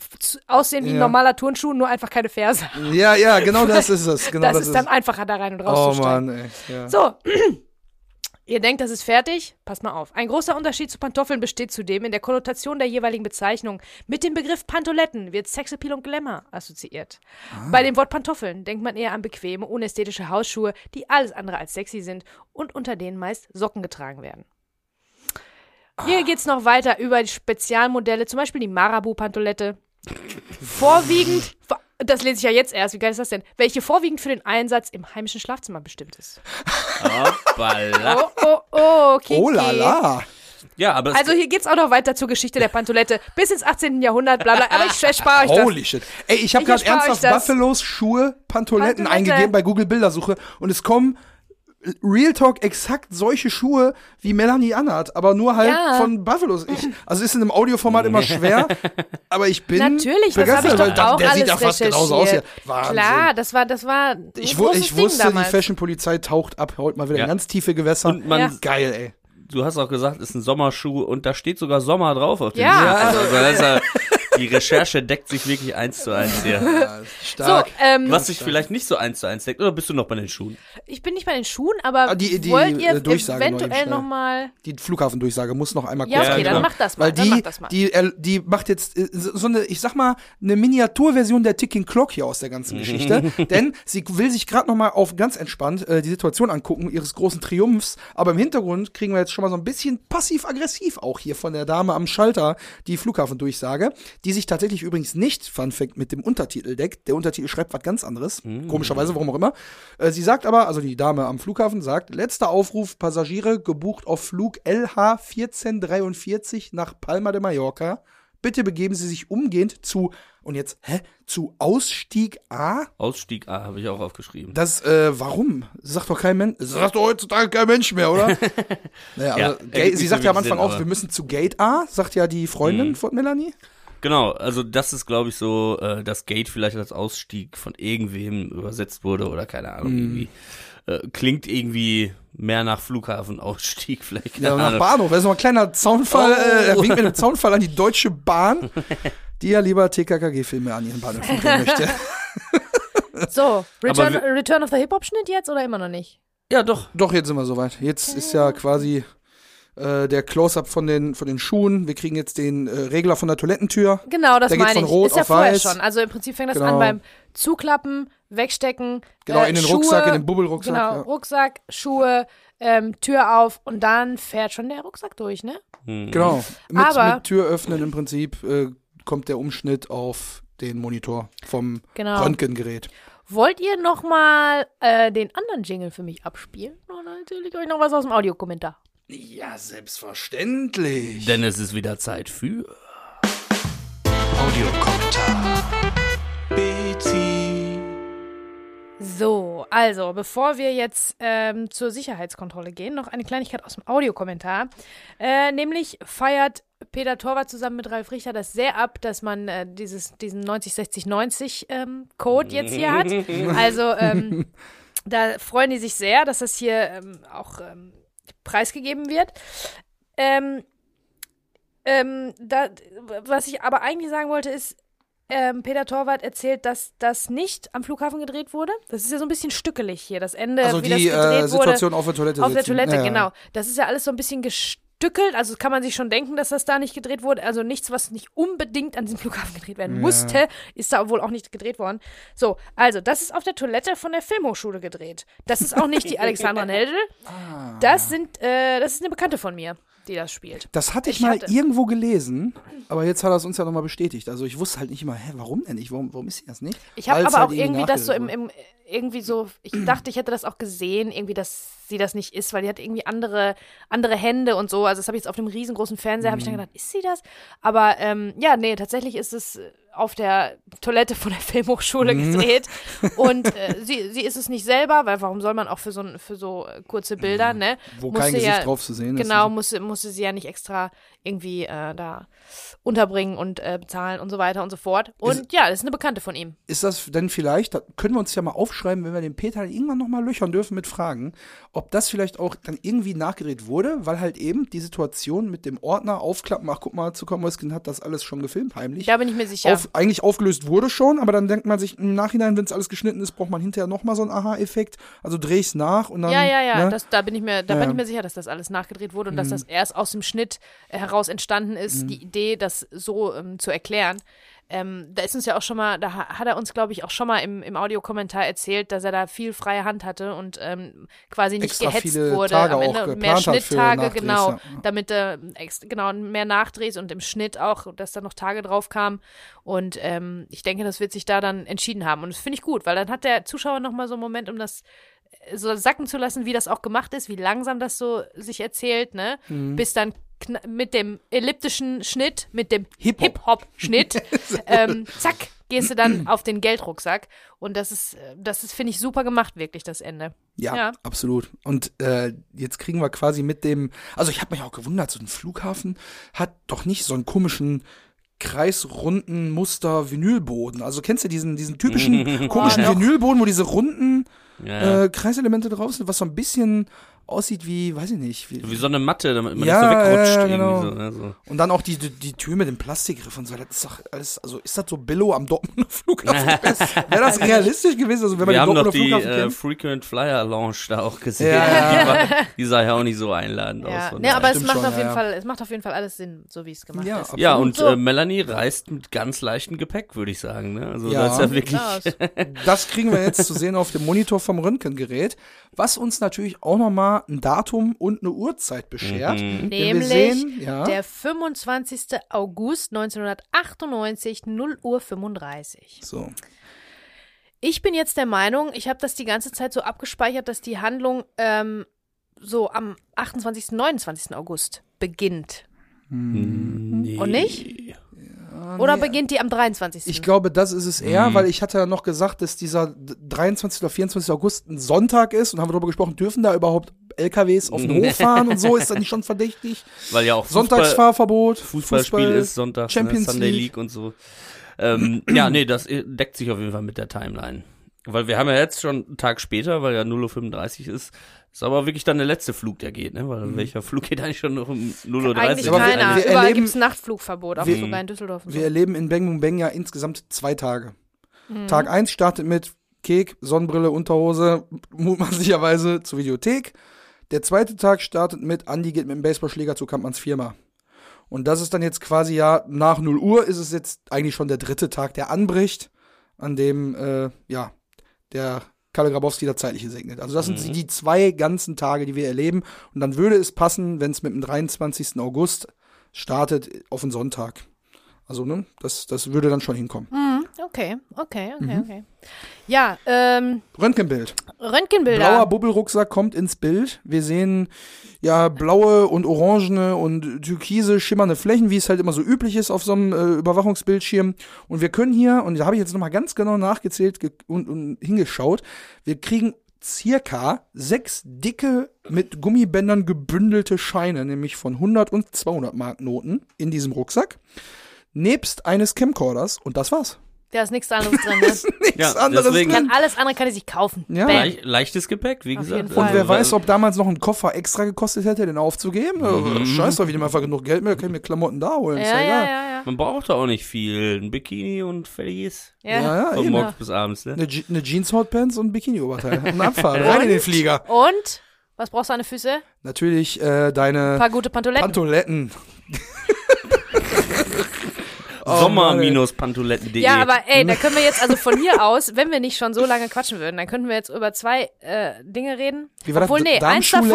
aussehen wie ein Ja. normaler Turnschuh, nur einfach keine Ferse. Ja, ja, genau das ist es. Genau das, das, ist dann einfacher, da rein und Oh rauszusteigen. Mann, ey. Ja. So, ihr denkt, das ist fertig? Passt mal auf. Ein großer Unterschied zu Pantoffeln besteht zudem in der Konnotation der jeweiligen Bezeichnung. Mit dem Begriff Pantoletten wird Sexappeal und Glamour assoziiert. Bei dem Wort Pantoffeln denkt man eher an bequeme, unästhetische Hausschuhe, die alles andere als sexy sind und unter denen meist Socken getragen werden. Hier geht's noch weiter über die Spezialmodelle, zum Beispiel die Marabu-Pantolette. Vorwiegend, das lese ich ja jetzt erst, wie geil ist das denn? Welche vorwiegend für den Einsatz im heimischen Schlafzimmer bestimmt ist. Hoppala. Oh, oh, oh, Kiki. Oh la la. Ja, aber es, Also hier geht's auch noch weiter zur Geschichte der Pantolette bis ins 18. Jahrhundert, bla bla. Aber ich erspare euch das. Holy shit. Ey, ich habe gerade ernsthaft. Buffalos Schuhe Pantoletten Pantolette. eingegeben bei Google Bildersuche und es kommen Real Talk exakt solche Schuhe wie Melanie anhat, aber nur halt Ja. von Buffalos. Ich, also ist in einem Audioformat immer schwer, aber ich bin Natürlich, das habe ich begeistert, doch auch der alles sieht ja fast genauso aus hier. Wahnsinn. Klar, das war, das war ein Ich, großes ich Ding wusste, die damals. Fashion-Polizei taucht ab heute mal wieder Ja. in ganz tiefe Gewässer. Und man- Ja. Geil, ey. du hast auch gesagt, ist ein Sommerschuh und da steht sogar Sommer drauf auf dem Ja, Schuh. also- also das ist ja, die Recherche deckt sich wirklich eins zu eins hier. Ja, So, stark. ähm, Was sich vielleicht nicht so eins zu eins deckt, oder bist du noch bei den Schuhen? ich bin nicht bei den Schuhen, aber Ah, die- die, wollt ihr äh, Durchsage eventuell schnell. nochmal... Die Flughafendurchsage muss noch einmal Ja, kurz okay, Ja, dann genau. mach das mal. Weil dann die, mach das mal. die, äh, die macht jetzt äh, so so eine, ich sag mal, eine Miniaturversion der Ticking Clock hier aus der ganzen Geschichte. Denn sie will sich gerade noch mal auf ganz entspannt äh, die Situation angucken, ihres großen Triumphs. Aber im Hintergrund kriegen wir jetzt schon mal so ein bisschen passiv-aggressiv auch hier von der Dame am Schalter die Flughafendurchsage, die sich tatsächlich übrigens nicht, Fun Fact, mit dem Untertitel deckt. Der Untertitel schreibt was ganz anderes. Komischerweise, warum auch immer. Äh, sie sagt aber, also die Dame am Flughafen sagt, letzter Aufruf, Passagiere gebucht auf Flug LH 1443 nach Palma de Mallorca. Bitte begeben Sie sich umgehend zu, und jetzt, hä, zu Ausstieg A? Ausstieg A habe ich auch aufgeschrieben. Das, äh, warum? Sagt doch kein Mensch. Sagt doch heutzutage kein Mensch mehr, oder? naja, Ja, also, sie sagt ja am Anfang Sinn, auch, wir müssen zu Gate A, sagt ja die Freundin Mhm. von Melanie. Genau, also das ist, glaube ich, so, äh, das Gate vielleicht als Ausstieg von irgendwem übersetzt wurde oder keine Ahnung, Mhm. irgendwie. Äh, klingt irgendwie mehr nach Flughafenausstieg, vielleicht. Keine Ja, nach. Bahnhof. Das ist noch ein kleiner Zaunfall, äh, er winkt mit einem Zaunfall an die Deutsche Bahn, die ja lieber TKKG-Filme an ihren Bahnhöfen drehen möchte. So, Return, Return of the Hip-Hop-Schnitt jetzt oder immer noch nicht? Ja, doch. Doch, jetzt sind wir soweit. Jetzt ist ja quasi äh, der Close-Up von den, von den Schuhen. Wir kriegen jetzt den äh, Regler von der Toilettentür. Genau, das Der geht meine von ich. rot ist ja vorher weiß. schon. Also im Prinzip fängt das Genau. an beim Zuklappen, Wegstecken. Genau, äh, in den Schuhe, Rucksack, in den Bubbelrucksack. Genau, ja. Rucksack, Schuhe, ähm, Tür auf und dann fährt schon der Rucksack durch, ne? Hm. Genau. Mit, Aber- mit Tür öffnen im Prinzip äh, kommt der Umschnitt auf den Monitor vom Genau. Röntgengerät. Wollt ihr noch mal äh, den anderen Jingle für mich abspielen? Oder erzähle ich euch noch was aus dem Audiokommentar? Ja, selbstverständlich. Denn es ist wieder Zeit für. Audiokommentar. Bezi. So, also, bevor wir jetzt ähm, zur Sicherheitskontrolle gehen, noch eine Kleinigkeit aus dem Audiokommentar. Äh, nämlich feiert Peter Torwart zusammen mit Ralf Richter das sehr ab, dass man äh, dieses, diesen 90-60-90 ähm, Code jetzt hier hat. Also, ähm, da freuen die sich sehr, dass das hier ähm, auch ähm, preisgegeben wird. Ähm, ähm, da, was ich aber eigentlich sagen wollte, ist, ähm, Peter Torwart erzählt, dass das nicht am Flughafen gedreht wurde. Das ist ja so ein bisschen stückelig hier. Das Ende, Also wie die das gedreht äh, Situation auf der Toilette wurde. Auf der sitzen. Toilette, Ja, ja. genau. Das ist ja alles so ein bisschen gestückelt. Also kann man sich schon denken, dass das da nicht gedreht wurde. Also nichts, was nicht unbedingt an diesem Flughafen gedreht werden Ja. musste, ist da wohl auch nicht gedreht worden. So, also das ist auf der Toilette von der Filmhochschule gedreht. Das ist auch nicht die Alexandra Neldel. Ah. Das sind, äh, das ist eine Bekannte von mir, die das spielt. Das hatte ich, Ich mal hatte- irgendwo gelesen, aber jetzt hat er es uns ja nochmal bestätigt. Also ich wusste halt nicht immer, hä, warum denn nicht? Warum, warum ist sie das nicht? Ich habe aber halt auch irgendwie das so im, im irgendwie so, ich dachte, ich hätte das auch gesehen, irgendwie, dass sie das nicht ist, weil die hat irgendwie andere, andere Hände und so. Also das habe ich jetzt auf dem riesengroßen Fernseher, habe ich Mhm. dann gedacht, ist sie das? Aber ähm, ja, nee, tatsächlich ist es auf der Toilette von der Filmhochschule Mhm. gedreht. und äh, sie, sie ist es nicht selber, weil warum soll man auch für so, für so äh, kurze Bilder, ne? Mhm. Wo Musste kein Gesicht ja, drauf zu sehen ist. Genau, musste, musste sie ja nicht extra irgendwie äh, da unterbringen und äh, bezahlen und so weiter und so fort. Und ja, das ist eine Bekannte von ihm. Ist das denn vielleicht, da können wir uns ja mal aufschreiben, wenn wir den Peter irgendwann nochmal löchern dürfen mit Fragen, ob das vielleicht auch dann irgendwie nachgedreht wurde, weil halt eben die Situation mit dem Ordner aufklappen, ach guck mal, Zuckermäuschen hat das alles schon gefilmt, heimlich. Da bin ich mir sicher. Auf, eigentlich aufgelöst wurde schon, aber dann denkt man sich im Nachhinein, wenn es alles geschnitten ist, braucht man hinterher nochmal so einen Aha-Effekt. Also drehe ich es nach und dann. Ja, ja, ja, Ne? das, da bin ich mir, da Ja. bin ich mir sicher, dass das alles nachgedreht wurde und dass das erst aus dem Schnitt äh, heraus entstanden ist, die Idee, das so ähm, zu erklären. Ähm, da ist uns ja auch schon mal, da ha- hat er uns, glaube ich, auch schon mal im, im Audiokommentar erzählt, dass er da viel freie Hand hatte und ähm, quasi nicht Extra gehetzt wurde Tage am Ende und mehr Schnitttage, genau, ja. damit äh, ex, genau mehr Nachdrehs und im Schnitt auch, dass da noch Tage drauf kamen. Und ähm, ich denke, das wird sich da dann entschieden haben. Und das finde ich gut, weil dann hat der Zuschauer noch mal so einen Moment, um das äh, so sacken zu lassen, wie das auch gemacht ist, wie langsam das so sich erzählt, ne? Mhm. Bis dann mit dem elliptischen Schnitt, mit dem Hip-Hop. Hip-Hop-Schnitt, ähm, zack, gehst du dann auf den Geldrucksack. Und das ist, das ist, finde ich, super gemacht, wirklich, das Ende. Ja, Ja. absolut. Und äh, jetzt kriegen wir quasi mit dem, also ich habe mich auch gewundert, so ein Flughafen hat doch nicht so einen komischen kreisrunden Muster Vinylboden. Also kennst du diesen diesen typischen komischen Oh. Vinylboden, wo diese runden Ja. äh, Kreiselemente drauf sind, was so ein bisschen aussieht wie, weiß ich nicht, wie, Wie so eine Matte, damit man Ja, nicht so wegrutscht. ja, genau. irgendwie so, ne? so. und dann auch die, die, die Tür mit dem Plastikgriff und so. Das ist doch alles, also ist das so Billo am Dortmunder Flughafen? Wäre das realistisch gewesen? Also wenn man Wir den haben doch Dortmunder die Flughafen äh? Frequent Flyer Lounge da auch gesehen. Ja. Die, war, die sah ja auch nicht so einladend Ja, aus. von daher. aber es macht schon, auf ja, jeden ja. Fall, es macht auf jeden Fall alles Sinn, so wie es gemacht Ja, ist. absolut. ja, und So. äh, Melanie reist mit ganz leichtem Gepäck, würde ich sagen. Ne? Also Ja. das ist ja wirklich. Das kriegen wir jetzt zu sehen auf dem Monitor vom Röntgengerät, was uns natürlich auch nochmal ein Datum und eine Uhrzeit beschert. Mhm. Nämlich sehen, ja, der 25. August 1998, 0 Uhr 35. so. Ich bin jetzt der Meinung, ich habe das die ganze Zeit so abgespeichert, dass die Handlung ähm, so am 28., 29. August beginnt. Nee. Und nicht? Oder beginnt die am 23.? Ich glaube, das ist es eher, Mhm. weil ich hatte ja noch gesagt, dass dieser d- 23. oder 24. August ein Sonntag ist und haben wir darüber gesprochen, dürfen da überhaupt LKWs auf den Hof fahren und so, ist das nicht schon verdächtig? Weil ja auch Fußball, Sonntagsfahrverbot, Fußballspiel Fußball, ist, Sonntag, Champions ne, Sunday League. League und so. Ähm, ja, nee, das äh, deckt sich auf jeden Fall mit der Timeline. Weil wir haben ja jetzt schon einen Tag später, weil ja 0.35 Uhr ist, ist aber wirklich dann der letzte Flug, der geht, ne? Weil welcher Flug geht eigentlich schon noch um 0.30 Uhr? Eigentlich Aber wir- keiner. wir Überall gibt es Nachtflugverbot, auch wir- sogar in Düsseldorf. Wir so. erleben in Bang Boom Bang ja insgesamt zwei Tage. Mhm. Tag 1 startet mit Kek, Sonnenbrille, Unterhose, mutmaßlicherweise zur Videothek. Der zweite Tag startet mit Andi geht mit dem Baseballschläger zu Kampmanns Firma. Und das ist dann jetzt quasi ja nach 0 Uhr ist es jetzt eigentlich schon der dritte Tag, der anbricht, an dem äh, ja der Kalle Grabowski das zeitliche segnet. Also das sind die zwei ganzen Tage, die wir erleben. Und dann würde es passen, wenn es mit dem 23. August startet auf den Sonntag. Also, ne, das, das würde dann schon hinkommen. Okay, okay, okay, Mhm. okay. Ja, ähm, Röntgenbild. Röntgenbilder. Blauer Bubbelrucksack kommt ins Bild. Wir sehen ja blaue und orangene und türkise schimmernde Flächen, wie es halt immer so üblich ist auf so einem äh, Überwachungsbildschirm. Und wir können hier, und da habe ich jetzt nochmal ganz genau nachgezählt ge und, und hingeschaut, wir kriegen circa sechs dicke, mit Gummibändern gebündelte Scheine, nämlich von 100 und 200 Mark Noten in diesem Rucksack. Nebst eines Camcorders und das war's. Da ist nichts anderes drin. Ne? Nichts Ja, anderes deswegen- drin. Kann, alles andere kann ich sich kaufen. Ja. Leicht, leichtes Gepäck, wie Auf gesagt. Und wer Also, weiß, ob damals noch ein Koffer extra gekostet hätte, den aufzugeben. Mhm. Scheiß doch, wie dem einfach genug Geld mehr, kann ich mir Klamotten da holen. ist Ja, ja, egal. ja, ja. Man braucht da auch nicht viel. Ein Bikini und fertig. ja. Ja, ja, Von morgens bis abends, ne? Eine, Je eine Jeans Hotpants und ein Bikini-Oberteil. Und Abfahrt. Rein in den Flieger. Und? Was brauchst du an den Füße? Natürlich äh, Ein deine paar gute Pantoletten. Pantoletten. Oh, Sommer Mann, ey. minus pantoletten.de. Ja, aber ey, da können wir jetzt also von hier aus, wenn wir nicht schon so lange quatschen würden, dann könnten wir jetzt über zwei äh, Dinge reden. Wie war das? Obwohl, nee, eins davon,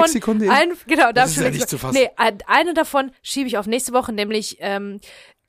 ein, genau, Das ist ja nicht zu fassen. Nee, ein- eine davon schiebe ich auf nächste Woche, nämlich ähm,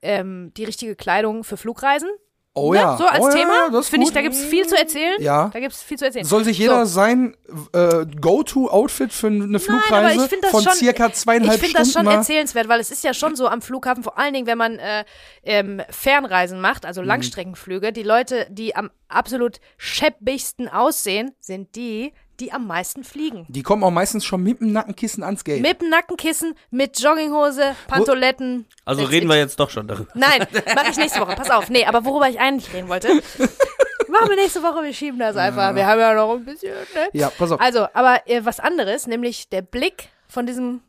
ähm, die richtige Kleidung für Flugreisen. Oh Ne? ja. So als oh, Thema, Ja, finde ich, da gibt's viel zu erzählen. Ja. Da gibt's viel zu erzählen. Soll sich jeder sein äh, Go-To-Outfit für eine Nein, Flugreise ich das von schon, circa zweieinhalb ich finde das Stunden schon erzählenswert, weil es ist ja schon so am Flughafen, vor allen Dingen, wenn man äh, ähm, Fernreisen macht, Mhm. also Langstreckenflüge, die Leute, die am absolut scheppigsten aussehen, sind die, die am meisten fliegen. Die kommen auch meistens schon mit dem Nackenkissen ans Gate. Mit dem Nackenkissen, mit Jogginghose, Pantoletten. also reden it. wir jetzt doch schon darüber. Nein, mache ich nächste Woche. Pass auf. Nee, aber worüber ich eigentlich reden wollte. Machen wir nächste Woche, wir schieben das einfach. Wir haben ja noch ein bisschen, ne? Ja, pass auf. Also, aber äh, was anderes, nämlich der Blick von diesem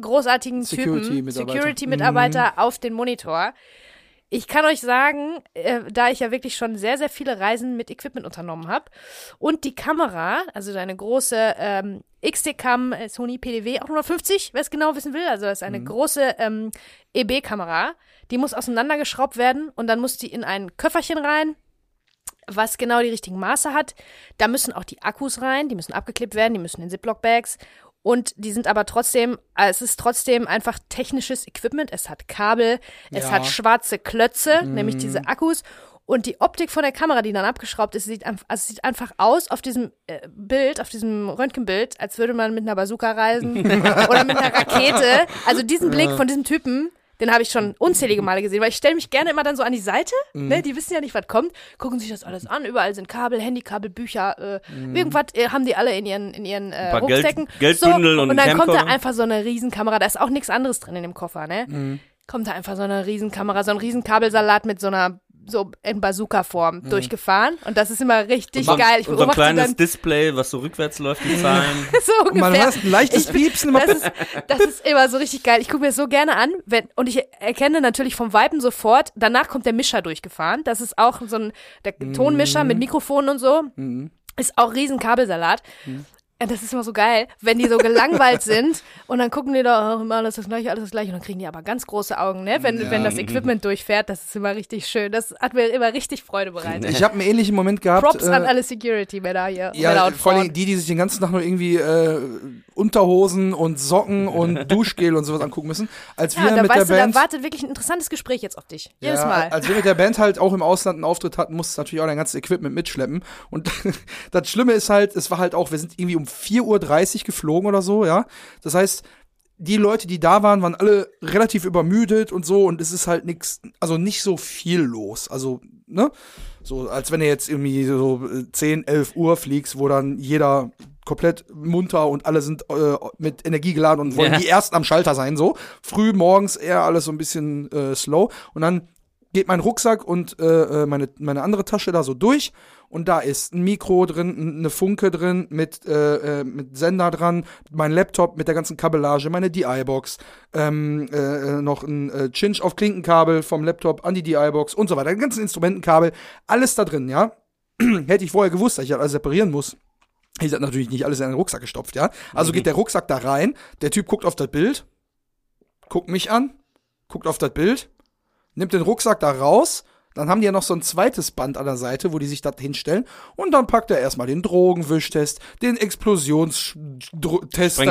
großartigen Typen, Security-Mitarbeiter. Security-Mitarbeiter auf den Monitor. Ich kann euch sagen, äh, da ich ja wirklich schon sehr, sehr viele Reisen mit Equipment unternommen habe und die Kamera, also eine große ähm, XT-Cam äh, Sony PDW 850, wer es genau wissen will, also das ist eine große ähm, EB-Kamera, die muss auseinandergeschraubt werden und dann muss die in ein Köfferchen rein, was genau die richtigen Maße hat. Da müssen auch die Akkus rein, die müssen abgeklebt werden, die müssen in Ziploc-Bags. Und die sind aber trotzdem, äh, es ist trotzdem einfach technisches Equipment. Es hat Kabel, es Ja. hat schwarze Klötze, nämlich diese Akkus. Und die Optik von der Kamera, die dann abgeschraubt ist, sieht, also sieht einfach aus auf diesem äh, Bild, auf diesem Röntgenbild, als würde man mit einer Bazooka reisen oder mit einer Rakete. Also diesen Blick von diesem Typen, den habe ich schon unzählige Male gesehen, weil ich stelle mich gerne immer dann so an die Seite, Mhm. ne, die wissen ja nicht, was kommt, gucken sich das alles an, überall sind Kabel, Handykabel, Bücher, äh, Mhm. irgendwas äh, haben die alle in ihren, in ihren äh, Geld- Rucksäcken. Geldbündel so, und und dann kommt da einfach so eine Riesenkamera, da ist auch nichts anderes drin in dem Koffer, ne? Mhm. Kommt da einfach so eine Riesenkamera, so ein Riesenkabelsalat mit so einer so in Bazooka-Form durchgefahren und das ist immer richtig Mhm. Und so- geil. Ich und so ein kleines dann Display, was so rückwärts läuft, die Zahlen. so Und man ungefähr. hört ein leichtes Ich- Piepsen. Das ist, das ist immer so richtig geil. Ich gucke mir das so gerne an. Wenn, und ich erkenne natürlich vom Viben sofort, danach kommt der Mischer durchgefahren. Das ist auch so ein der Tonmischer mit Mikrofon und so. Ist auch riesen Kabelsalat. Ja, das ist immer so geil, wenn die so gelangweilt sind und dann gucken die da oh, immer alles das gleiche, alles das gleiche und dann kriegen die aber ganz große Augen, ne? Wenn, wenn das Equipment durchfährt, das ist immer richtig schön. Das hat mir immer richtig Freude bereitet. ich habe einen ähnlichen Moment gehabt. Props äh, an alle Security-Männer hier. Ja, und vor allem die, die sich den ganzen Tag nur irgendwie äh, Unterhosen und Socken und Duschgel und sowas angucken müssen. Als wir Ja, da mit weißt der du, Band, da wartet wirklich ein interessantes Gespräch jetzt auf dich. Jedes ja, Mal. als wir mit der Band halt auch im Ausland einen Auftritt hatten, musste natürlich auch dein ganzes Equipment mitschleppen. Und das Schlimme ist halt, es war halt auch, wir sind irgendwie um 4.30 Uhr geflogen oder so, ja. Das heißt, die Leute, die da waren, waren alle relativ übermüdet und so und es ist halt nix, also nicht so viel los. Also, ne? So, als wenn du jetzt irgendwie so äh, 10, 11 Uhr fliegst, wo dann jeder komplett munter und alle sind äh, mit Energie geladen und wollen Ja. die Ersten am Schalter sein, so. Früh morgens eher alles so ein bisschen äh, slow und dann geht mein Rucksack und äh, äh, meine, meine andere Tasche da so durch und da ist ein Mikro drin, eine Funke drin mit, äh, äh, mit Sender dran, mein Laptop mit der ganzen Kabellage, meine DI-Box, ähm, äh, äh, noch ein äh, Cinch auf Klinkenkabel vom Laptop an die DI-Box und so weiter, die ganzen Instrumentenkabel, alles da drin, ja. Hätte ich vorher gewusst, dass ich das alles separieren muss. Ich hab natürlich nicht alles in einen Rucksack gestopft, ja. Also geht der Rucksack da rein, der Typ guckt auf das Bild, guckt mich an, guckt auf das Bild, nimmt den Rucksack da raus, dann haben die ja noch so ein zweites Band an der Seite, wo die sich da hinstellen. Und dann packt er erstmal den Drogenwischtest, den Explosionstest,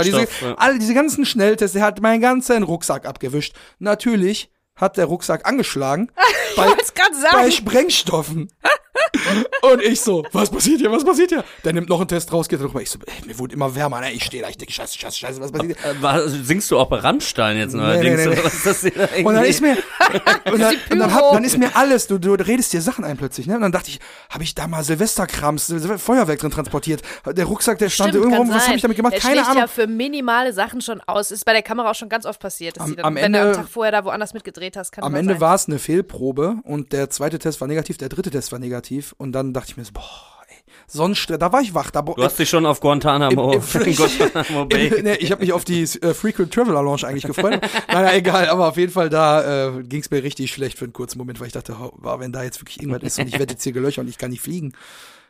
diese, ja. alle diese ganzen Schnelltests. Er hat meinen ganzen Rucksack abgewischt. Natürlich hat der Rucksack angeschlagen bei, wollte es gerade sagen. bei Sprengstoffen. Und ich so, was passiert hier, was passiert hier? Der nimmt noch einen Test raus, geht rüber. Ich so, ey, mir wurde immer wärmer, ne? ich stehe da, ich denke, scheiße, scheiße, scheiße, was passiert hier? Äh, war, singst du auch bei Rammstein jetzt Nee, neuerdings? nee, nee. oder was ist das hier da Und dann ist mir, und dann, und dann, hab, dann ist mir alles, du, du redest dir Sachen ein plötzlich, ne? Und dann dachte ich, habe ich da mal Silvesterkrams, Silve- Feuerwerk drin transportiert? Der Rucksack, der stand Stimmt, irgendwo rum, was habe ich damit gemacht? Der Keine Ahnung. ja für minimale Sachen schon aus. Ist bei der Kamera auch schon ganz oft passiert, dass Am- sie dann, am wenn Ende- am Tag vorher da woanders mitgedreht hast, kann Am Ende war es eine Fehlprobe und der zweite Test war negativ, der dritte Test war negativ und dann dachte ich mir so, boah, ey, sonst, da war ich wach. Da, Du hast dich schon auf Guantanamo, Im- im- Guantanamo Bay. nee, ich habe mich auf die äh, Frequent Traveler Lounge eigentlich gefreut. naja, egal, aber auf jeden Fall da äh, ging es mir richtig schlecht für einen kurzen Moment, weil ich dachte, oh, wenn da jetzt wirklich irgendwas ist und ich werde jetzt hier gelöchert und ich kann nicht fliegen.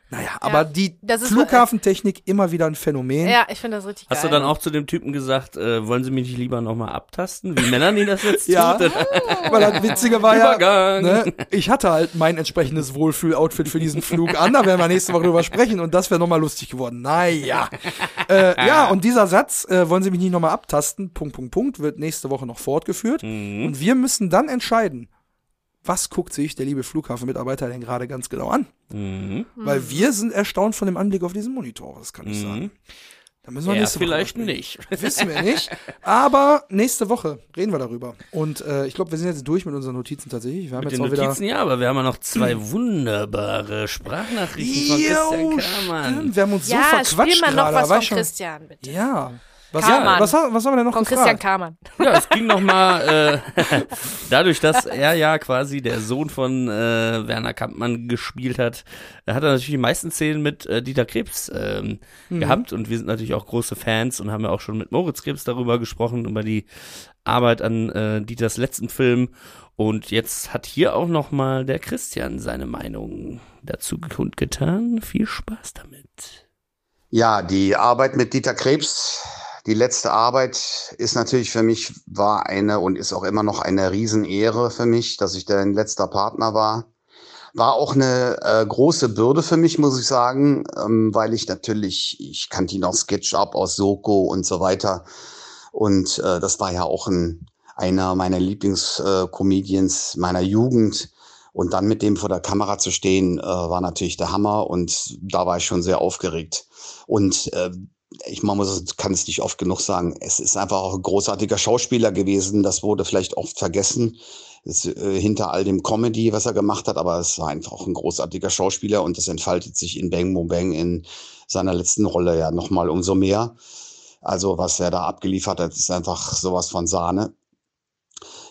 Naja, aber die das ist- Flughafentechnik immer wieder ein Phänomen. Ja, ich finde das richtig Hast du geil. dann auch zu dem Typen gesagt, äh, wollen Sie mich nicht lieber nochmal abtasten, wie Melanie das jetzt Ja, tut? weil das Witzige war ja, Übergang. ne, ich hatte halt mein entsprechendes Wohlfühl-Outfit für diesen Flug an, da werden wir nächste Woche drüber sprechen und das wäre nochmal lustig geworden. Naja. äh, ja, und dieser Satz, äh, wollen Sie mich nicht nochmal abtasten, Punkt, Punkt, Punkt, wird nächste Woche noch fortgeführt und wir müssen dann entscheiden, was guckt sich der liebe Flughafenmitarbeiter denn gerade ganz genau an? Mhm. Weil wir sind erstaunt von dem Anblick auf diesen Monitor, das kann ich sagen. Da müssen wir Ja, nächste Woche vielleicht sprechen. nicht. Wissen wir nicht. Aber nächste Woche reden wir darüber. Und äh, ich glaube, wir sind jetzt durch mit unseren Notizen tatsächlich. Wir haben Mit jetzt den auch wieder. Notizen ja, aber wir haben ja noch zwei wunderbare Sprachnachrichten von Christian Kramann. stimmt. Wir haben uns so ja, verquatscht spiel mal noch gerade. was von schon- Christian, bitte. Ja. Was, Kamann. was, was haben wir denn noch Von gefragt? Christian Kamann. Ja, es ging nochmal, äh, dadurch, dass er ja quasi der Sohn von äh, Werner Kampmann gespielt hat, äh, hat er natürlich die meisten Szenen mit äh, Dieter Krebs ähm, Mhm. gehabt und wir sind natürlich auch große Fans und haben ja auch schon mit Moritz Krebs darüber gesprochen, über die Arbeit an äh, Dieters letzten Film und jetzt hat hier auch nochmal der Christian seine Meinung dazu kundgetan. Viel Spaß damit. Ja, die Arbeit mit Dieter Krebs, die letzte Arbeit ist natürlich für mich, war eine und ist auch immer noch eine Riesenehre für mich, dass ich dein letzter Partner war. War auch eine äh, große Bürde für mich, muss ich sagen, ähm, weil ich natürlich, ich kannte ihn aus SketchUp, aus Soko und so weiter. Und äh, das war ja auch ein, einer meiner Lieblingscomedians meiner Jugend. Und dann mit dem vor der Kamera zu stehen, äh, war natürlich der Hammer und da war ich schon sehr aufgeregt. Und äh, ich man muss, kann es nicht oft genug sagen, es ist einfach auch ein großartiger Schauspieler gewesen. Das wurde vielleicht oft vergessen es, äh, hinter all dem Comedy, was er gemacht hat, aber es war einfach auch ein großartiger Schauspieler und das entfaltet sich in Bang Boom Bang in seiner letzten Rolle ja nochmal umso mehr. Also was er da abgeliefert hat, ist einfach sowas von Sahne.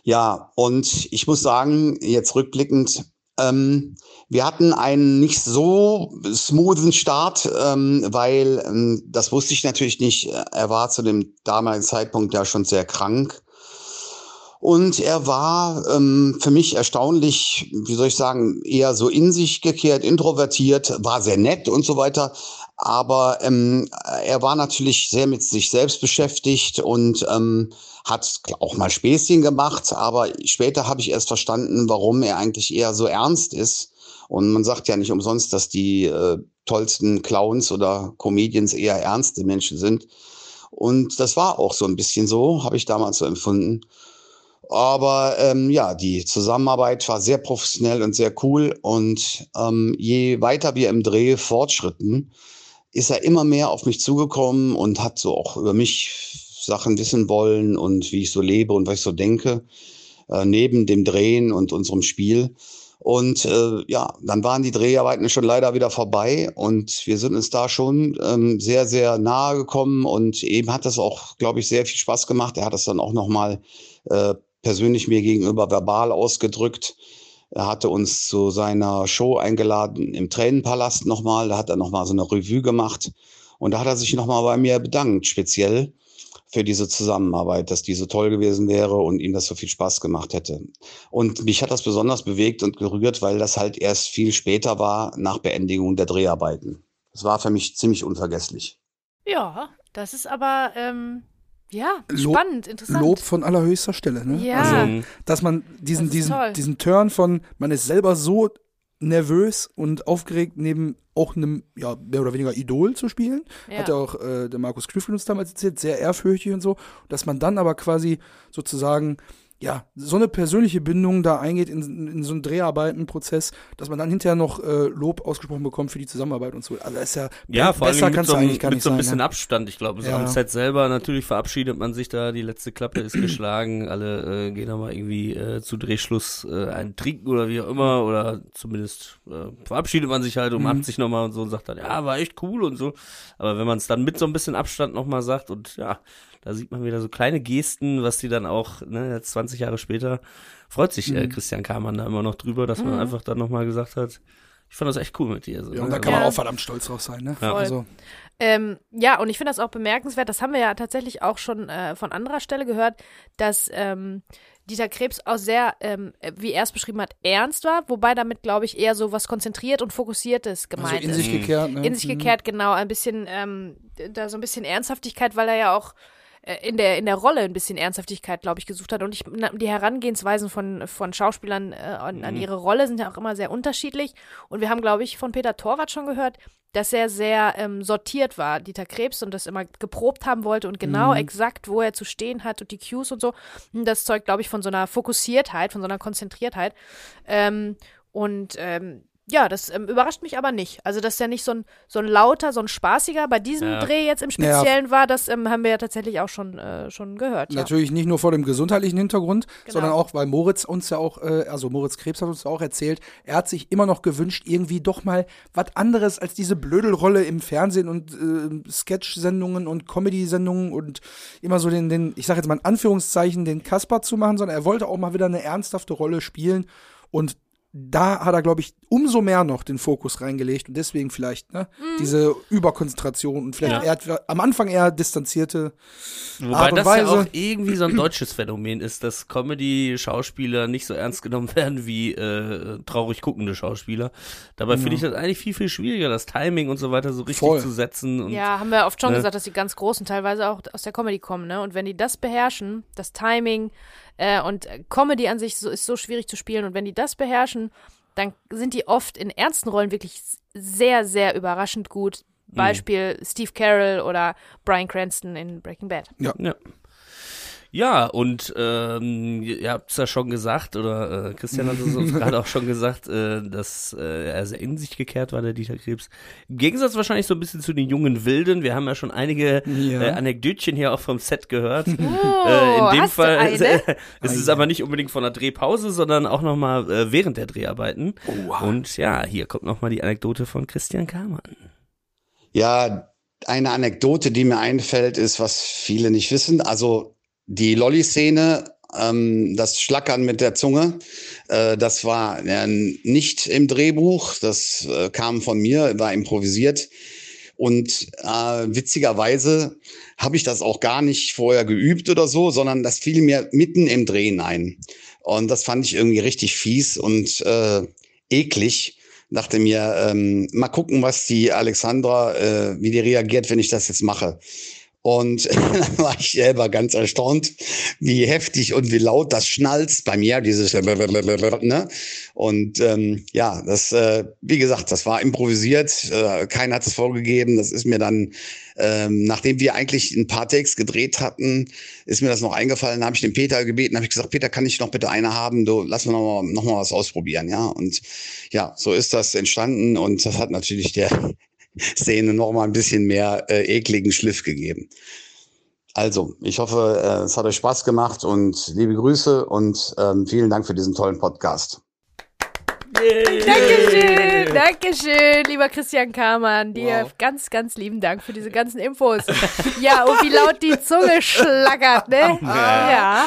Ja, und ich muss sagen, jetzt rückblickend, ähm, wir hatten einen nicht so smoothen Start, ähm, weil ähm, das wusste ich natürlich nicht. Er war zu dem damaligen Zeitpunkt ja schon sehr krank. Und er war ähm, für mich erstaunlich, wie soll ich sagen, eher so in sich gekehrt, introvertiert, war sehr nett und so weiter. Aber ähm, er war natürlich sehr mit sich selbst beschäftigt und ähm, hat auch mal Späßchen gemacht. Aber später habe ich erst verstanden, warum er eigentlich eher so ernst ist. Und man sagt ja nicht umsonst, dass die äh, tollsten Clowns oder Comedians eher ernste Menschen sind. Und das war auch so ein bisschen so, habe ich damals so empfunden. Aber ähm, ja, die Zusammenarbeit war sehr professionell und sehr cool. Und ähm, je weiter wir im Dreh fortschritten, ist er immer mehr auf mich zugekommen und hat so auch über mich Sachen wissen wollen und wie ich so lebe und was ich so denke, äh, neben dem Drehen und unserem Spiel. Und äh, ja, dann waren die Dreharbeiten schon leider wieder vorbei und wir sind uns da schon ähm, sehr, sehr nahe gekommen und eben hat das auch, glaube ich, sehr viel Spaß gemacht. Er hat das dann auch nochmal äh, persönlich mir gegenüber verbal ausgedrückt. Er hatte uns zu seiner Show eingeladen im Tränenpalast nochmal. Da hat er nochmal so eine Revue gemacht. Und da hat er sich nochmal bei mir bedankt, speziell für diese Zusammenarbeit, dass die so toll gewesen wäre und ihm das so viel Spaß gemacht hätte. Und mich hat das besonders bewegt und gerührt, weil das halt erst viel später war, nach Beendigung der Dreharbeiten. Das war für mich ziemlich unvergesslich. Ja, das ist aber, ähm, ja, Lob- spannend, interessant. Lob von allerhöchster Stelle, ne? Ja. Also, dass man diesen, Das diesen, toll. diesen Turn von, man ist selber so nervös und aufgeregt, neben auch einem, ja, mehr oder weniger Idol zu spielen. Ja. Hat ja auch äh, der Markus Griffin uns damals erzählt, sehr ehrfürchtig und so. Dass man dann aber quasi sozusagen ja, so eine persönliche Bindung da eingeht in, in so einen Dreharbeitenprozess, dass man dann hinterher noch äh, Lob ausgesprochen bekommt für die Zusammenarbeit und so. Also das ist ja, Ja, vor besser mit kannst so, du eigentlich gar mit nicht so ein sein. bisschen ja. Abstand. Ich glaube, so Ja. am Set selber natürlich verabschiedet man sich da, die letzte Klappe ist geschlagen, alle äh, gehen da mal irgendwie äh, zu Drehschluss äh, einen trinken oder wie auch immer oder zumindest äh, verabschiedet man sich halt, Mhm. umarmt sich nochmal und so und sagt dann, ja, war echt cool und so. Aber wenn man es dann mit so ein bisschen Abstand nochmal sagt und ja, da sieht man wieder so kleine Gesten, was die dann auch, ne, jetzt 20 Jahre später, freut sich Mhm. äh, Christian Kamann da immer noch drüber, dass man einfach dann nochmal gesagt hat, ich fand das echt cool mit dir. So, Ja, und ne? da kann Ja. man auch verdammt stolz drauf sein, ne? Ja. Also, Ähm, ja, und ich finde das auch bemerkenswert, das haben wir ja tatsächlich auch schon äh, von anderer Stelle gehört, dass ähm, Dieter Krebs auch sehr, ähm, wie er es beschrieben hat, ernst war, wobei damit, glaube ich, eher so was konzentriert und fokussiertes also gemeint in ist. sich gekehrt, ne? In sich Mhm. gekehrt, genau, ein bisschen, ähm, da so ein bisschen Ernsthaftigkeit, weil er ja auch äh, in der, in der Rolle ein bisschen Ernsthaftigkeit, glaube ich, gesucht hat. Und ich, die Herangehensweisen von, von Schauspielern äh, an, an ihre Rolle sind ja auch immer sehr unterschiedlich. Und wir haben, glaube ich, von Peter Torwart schon gehört, dass er sehr ähm, sortiert war, Dieter Krebs, und das immer geprobt haben wollte und genau exakt, wo er zu stehen hat und die Cues und so. Und das zeugt, glaube ich, von so einer Fokussiertheit, von so einer Konzentriertheit. Ähm, und ähm, ja, das ähm, überrascht mich aber nicht. Also, dass der nicht so ein, so ein lauter, so ein spaßiger bei diesem Ja. Dreh jetzt im. Speziellen war, das ähm, haben wir ja tatsächlich auch schon, äh, schon gehört. Ja. Natürlich nicht nur vor dem gesundheitlichen Hintergrund, Genau. sondern auch, weil Moritz uns ja auch, äh, also Moritz Krebs hat uns auch erzählt, er hat sich immer noch gewünscht, irgendwie doch mal was anderes als diese Blödelrolle im Fernsehen und äh, Sketch-Sendungen und Comedy-Sendungen und immer so den, den, ich sag jetzt mal in Anführungszeichen, den Kasper zu machen, sondern er wollte auch mal wieder eine ernsthafte Rolle spielen und da hat er, glaube ich, umso mehr noch den Fokus reingelegt und deswegen vielleicht ne, Mhm. diese Überkonzentration und vielleicht eher, am Anfang eher distanzierte Wobei Art und das ja Weise. auch irgendwie so ein deutsches Phänomen ist, dass Comedy-Schauspieler nicht so ernst genommen werden wie äh, traurig guckende Schauspieler. Dabei finde ich das eigentlich viel, viel schwieriger, das Timing und so weiter so richtig Voll. zu setzen. Und Ja, haben wir oft schon Ne? gesagt, dass die ganz Großen teilweise auch aus der Comedy kommen, ne? Und wenn die das beherrschen, das Timing äh, und Comedy an sich so, ist so schwierig zu spielen und wenn die das beherrschen, dann sind die oft in ernsten Rollen wirklich sehr, sehr überraschend gut. Mhm. Beispiel Steve Carell oder Brian Cranston in Breaking Bad. Ja. Ja, und ähm, ihr habt es ja schon gesagt, oder äh, Christian hat es uns gerade auch schon gesagt, äh, dass äh, er sehr in sich gekehrt war, der Dieter Krebs. Im Gegensatz wahrscheinlich so ein bisschen zu den jungen Wilden. Wir haben ja schon einige Ja. äh, Anekdötchen hier auch vom Set gehört. Oh, äh, in dem hast du Fall eine? es ist aber nicht unbedingt von der Drehpause, sondern auch nochmal äh, während der Dreharbeiten. Und ja, hier kommt nochmal die Anekdote von Christian Kamann. Ja, eine Anekdote, die mir einfällt, ist, was viele nicht wissen. Also die Lolli-Szene, ähm, das Schlackern mit der Zunge, äh, das war ja, nicht im Drehbuch. Das äh, kam von mir, war improvisiert. Und äh, witzigerweise habe ich das auch gar nicht vorher geübt oder so, sondern das fiel mir mitten im Drehen ein. Und das fand ich irgendwie richtig fies und äh, eklig. Dachte mir, ähm, mal gucken, was die Alexandra, äh, wie die reagiert, wenn ich das jetzt mache. Und dann war ich selber ganz erstaunt, wie heftig und wie laut das schnalzt bei mir, dieses ne? Und ähm, ja, das, äh, wie gesagt, das war improvisiert, äh, keiner hat es vorgegeben. Das ist mir dann, ähm, nachdem wir eigentlich ein paar Takes gedreht hatten, ist mir das noch eingefallen, habe ich den Peter gebeten, habe ich gesagt, Peter, kann ich noch bitte eine haben? Du, lass mir noch mal, noch mal was ausprobieren, ja. Und ja, so ist das entstanden und das hat natürlich der Szene noch mal ein bisschen mehr äh, ekligen Schliff gegeben. Also, ich hoffe, äh, es hat euch Spaß gemacht und liebe Grüße und ähm, vielen Dank für diesen tollen Podcast. Dankeschön, Dankeschön, lieber Christian Kamann. Dir Wow. ganz, ganz lieben Dank für diese ganzen Infos. ja, und wie laut die Zunge schlackert, ne? Ja.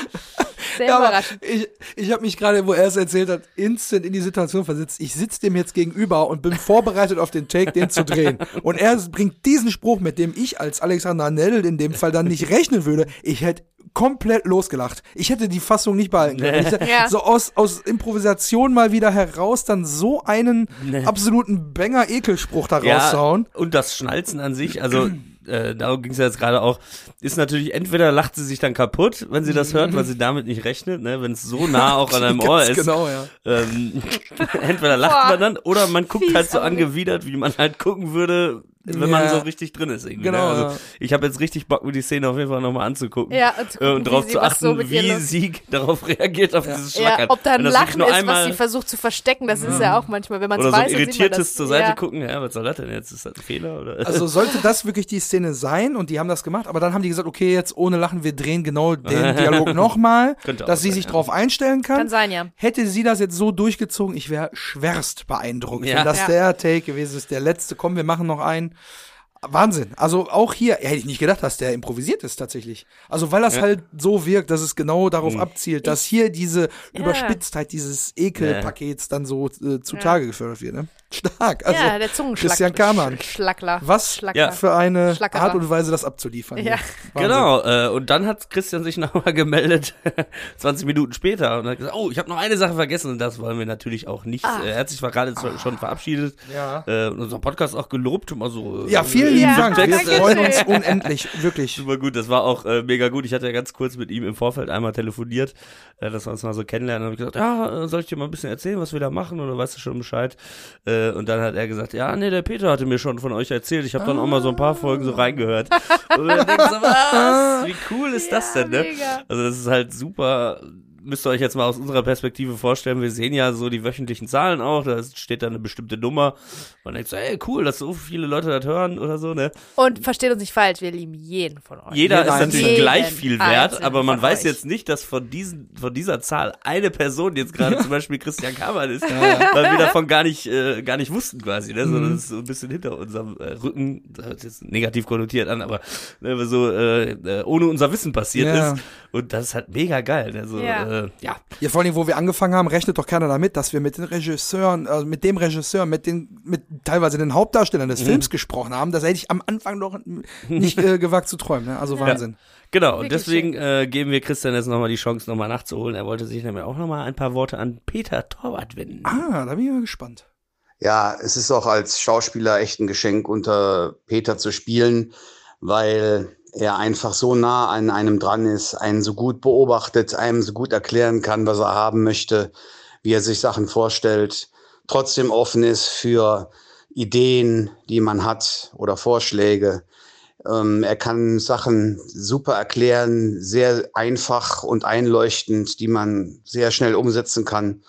Sehr Ja, aber überraschend. ich, ich habe mich gerade, wo er es erzählt hat, instant in die Situation versetzt. Ich sitze dem jetzt gegenüber und bin vorbereitet auf den Take, den zu drehen. Und er bringt diesen Spruch, mit dem ich als Alexander Nell in dem Fall dann nicht rechnen würde. Ich hätte komplett losgelacht. Ich hätte die Fassung nicht behalten können. Ich, Ja. So aus, aus Improvisation mal wieder heraus, dann so einen absoluten Banger-Ekelspruch da rauszuhauen. und das Schnalzen an sich, also äh, darum ging es ja jetzt gerade auch, ist natürlich, entweder lacht sie sich dann kaputt, wenn sie das hört, weil sie damit nicht rechnet, ne, wenn es so nah auch an einem Ohr ist. Genau, ja. Ähm, entweder lacht Boah, man dann oder man guckt halt so angewidert, wie man halt gucken würde, wenn man Ja. so richtig drin ist irgendwie. Genau, Ne? ja. Also ich habe jetzt richtig Bock, mir die Szene auf jeden Fall nochmal anzugucken. Ja, und zu Äh, gucken, und darauf zu achten, so wie sie darauf reagiert, auf dieses Schlackern. Ja, ob da ein Lachen ist, einmal- was sie versucht zu verstecken, das ist ja auch manchmal, wenn man es oder so weiß, man irritiertes zur Seite ja. gucken, ja, was soll das denn jetzt? Ist das ein Fehler? Oder? Also sollte das wirklich die Szene sein und die haben das gemacht, aber dann haben die gesagt, okay, jetzt ohne Lachen, wir drehen genau den Dialog nochmal, dass sie sein, sich ja. drauf einstellen kann. Kann sein, ja. Hätte sie das jetzt so durchgezogen, ich wäre schwerst beeindruckt, Ja. wenn das Ja. der Take gewesen ist, der letzte, komm, wir machen noch einen. Wahnsinn. Also auch hier hätte ich nicht gedacht, dass der improvisiert ist tatsächlich. Also weil das halt so wirkt, dass es genau darauf Mhm. abzielt, dass hier diese Überspitztheit dieses Ekelpakets dann so äh, zutage gefördert wird. Ne? Stark. Also ja, der Zungenschlack. Christian Kamann. Sch- Schlackler. was Schlackler. für eine Schlackerer. Art und Weise, das abzuliefern. Ja. Genau, äh, und dann hat Christian sich nochmal gemeldet, 20 Minuten später, und hat gesagt, oh, ich habe noch eine Sache vergessen, und das wollen wir natürlich auch nicht. Ah. Äh, Er hat sich gerade zwar schon verabschiedet, Ja. äh, und unseren Podcast auch gelobt, immer so. äh, Ja, vielen äh, lieben Ja, Dank. Wir freuen uns unendlich, wirklich. Super gut, das war auch äh, mega gut. Ich hatte ja ganz kurz mit ihm im Vorfeld einmal telefoniert, äh, dass wir uns mal so kennenlernen. Dann habe ich gesagt, ja, soll ich dir mal ein bisschen erzählen, was wir da machen oder weißt du schon Bescheid? Äh, und dann hat er gesagt, ja, nee, der Peter hatte mir schon von euch erzählt. Ich habe dann auch mal so ein paar Folgen so reingehört. Und dann denkst du, was? Wie cool ist das denn, ne? mega. Also das ist halt super. Müsst ihr euch jetzt mal aus unserer Perspektive vorstellen, wir sehen ja so die wöchentlichen Zahlen auch, da steht da eine bestimmte Nummer. Man denkt so, ey, cool, dass so viele Leute das hören oder so, ne? Und versteht uns nicht falsch, wir lieben jeden von euch. Jeder Jeder ist natürlich Einzelne. gleich viel wert, aber man weiß euch. jetzt nicht, dass von diesen, von dieser Zahl eine Person jetzt gerade zum Beispiel Christian Kamann ist, weil wir davon gar nicht, äh, gar nicht wussten quasi, ne? sondern das ist so ein bisschen hinter unserem äh, Rücken, das hört sich jetzt negativ konnotiert an, aber ne, so äh, äh, ohne unser Wissen passiert Ja. ist und das ist halt mega geil. Also, Ja. Äh, ja. Ja, vor allem, wo wir angefangen haben, rechnet doch keiner damit, dass wir mit den Regisseuren, also mit dem Regisseur, mit den, mit teilweise den Hauptdarstellern Mhm. des Films gesprochen haben. Das hätte ich am Anfang noch nicht äh, gewagt zu träumen. Ne? Also Wahnsinn. Genau, und deswegen äh, geben wir Christian jetzt nochmal die Chance, nochmal nachzuholen. Er wollte sich nämlich auch nochmal ein paar Worte an Peter Torwart wenden. Ah, da bin ich mal gespannt. Ja, es ist auch als Schauspieler echt ein Geschenk, unter Peter zu spielen, weil er einfach so nah an einem dran ist, einen so gut beobachtet, einem so gut erklären kann, was er haben möchte, wie er sich Sachen vorstellt, trotzdem offen ist für Ideen, die man hat oder Vorschläge. Ähm, er kann Sachen super erklären, sehr einfach und einleuchtend, die man sehr schnell umsetzen kann.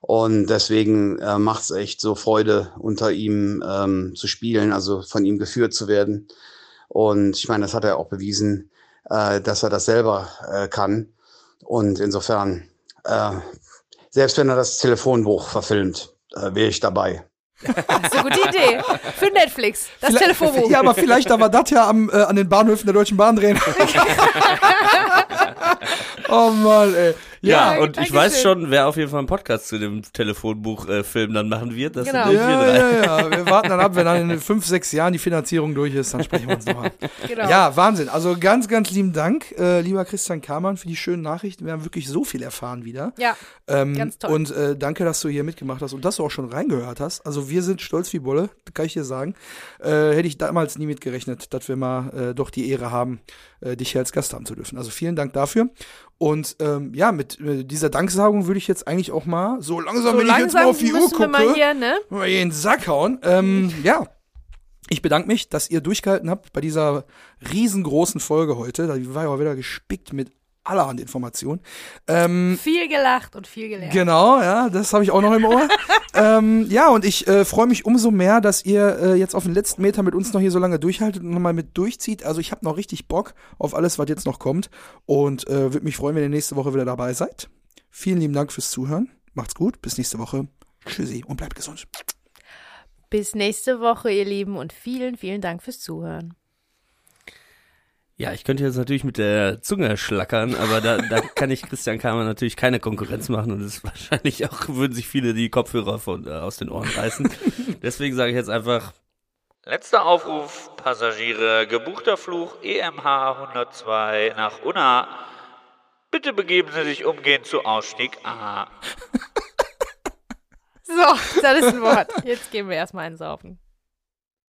Und deswegen äh, macht es echt so Freude, unter ihm ähm, zu spielen, also von ihm geführt zu werden. Und ich meine, das hat er auch bewiesen, äh, dass er das selber äh, kann. Und insofern, äh, selbst wenn er das Telefonbuch verfilmt, äh, wäre ich dabei. Das ist eine gute Idee. Für Netflix. Das Vielleicht- Telefonbuch. Ja, aber vielleicht aber das ja am, äh, an den Bahnhöfen der Deutschen Bahn drehen. oh Mann, ey. Ja, Ja, und ich weiß schon, wer auf jeden Fall einen Podcast zu dem Telefonbuch-Film dann machen wird. Das Genau. sind nämlich wir Ja, drei. ja, ja. Wir warten dann ab, wenn dann in fünf, sechs Jahren die Finanzierung durch ist, dann sprechen wir uns nochmal. Genau. Ja, Wahnsinn. Also ganz, ganz lieben Dank, äh, lieber Christian Kamann, für die schönen Nachrichten. Wir haben wirklich so viel erfahren wieder. Ja. Ähm, Ganz toll. Und äh, danke, dass du hier mitgemacht hast und dass du auch schon reingehört hast. Also wir sind stolz wie Bolle, kann ich dir sagen. Äh, hätte ich damals nie mitgerechnet, dass wir mal äh, doch die Ehre haben, äh, dich hier als Gast haben zu dürfen. Also vielen Dank dafür. Und ähm, ja, mit äh, dieser Danksagung würde ich jetzt eigentlich auch mal, so langsam, So wenn ich jetzt mal langsam auf die Uhr gucke, wir mal hier, ne? mal hier in den Sack hauen. Ähm, ja. Ich bedanke mich, dass ihr durchgehalten habt bei dieser riesengroßen Folge heute. Da war ja auch wieder gespickt mit allerhand Informationen. Ähm, Viel gelacht und viel gelernt. Genau, ja, das habe ich auch noch im Ohr. ähm, ja, und ich äh, freue mich umso mehr, dass ihr äh, jetzt auf den letzten Meter mit uns noch hier so lange durchhaltet und nochmal mit durchzieht. Also ich habe noch richtig Bock auf alles, was jetzt noch kommt. Und äh, würde mich freuen, wenn ihr nächste Woche wieder dabei seid. Vielen lieben Dank fürs Zuhören. Macht's gut, bis nächste Woche. Tschüssi und bleibt gesund. Bis nächste Woche, ihr Lieben, und vielen, vielen Dank fürs Zuhören. Ja, ich könnte jetzt natürlich mit der Zunge schlackern, aber da, da kann ich Christian Kamer natürlich keine Konkurrenz machen und es ist wahrscheinlich auch, würden sich viele die Kopfhörer von, äh, aus den Ohren reißen. Deswegen sage ich jetzt einfach, letzter Aufruf, Passagiere, gebuchter Flug E EMH 102 nach Unna. Bitte begeben Sie sich umgehend zu Ausstieg A. So, das ist ein Wort. Jetzt gehen wir erstmal einsaufen.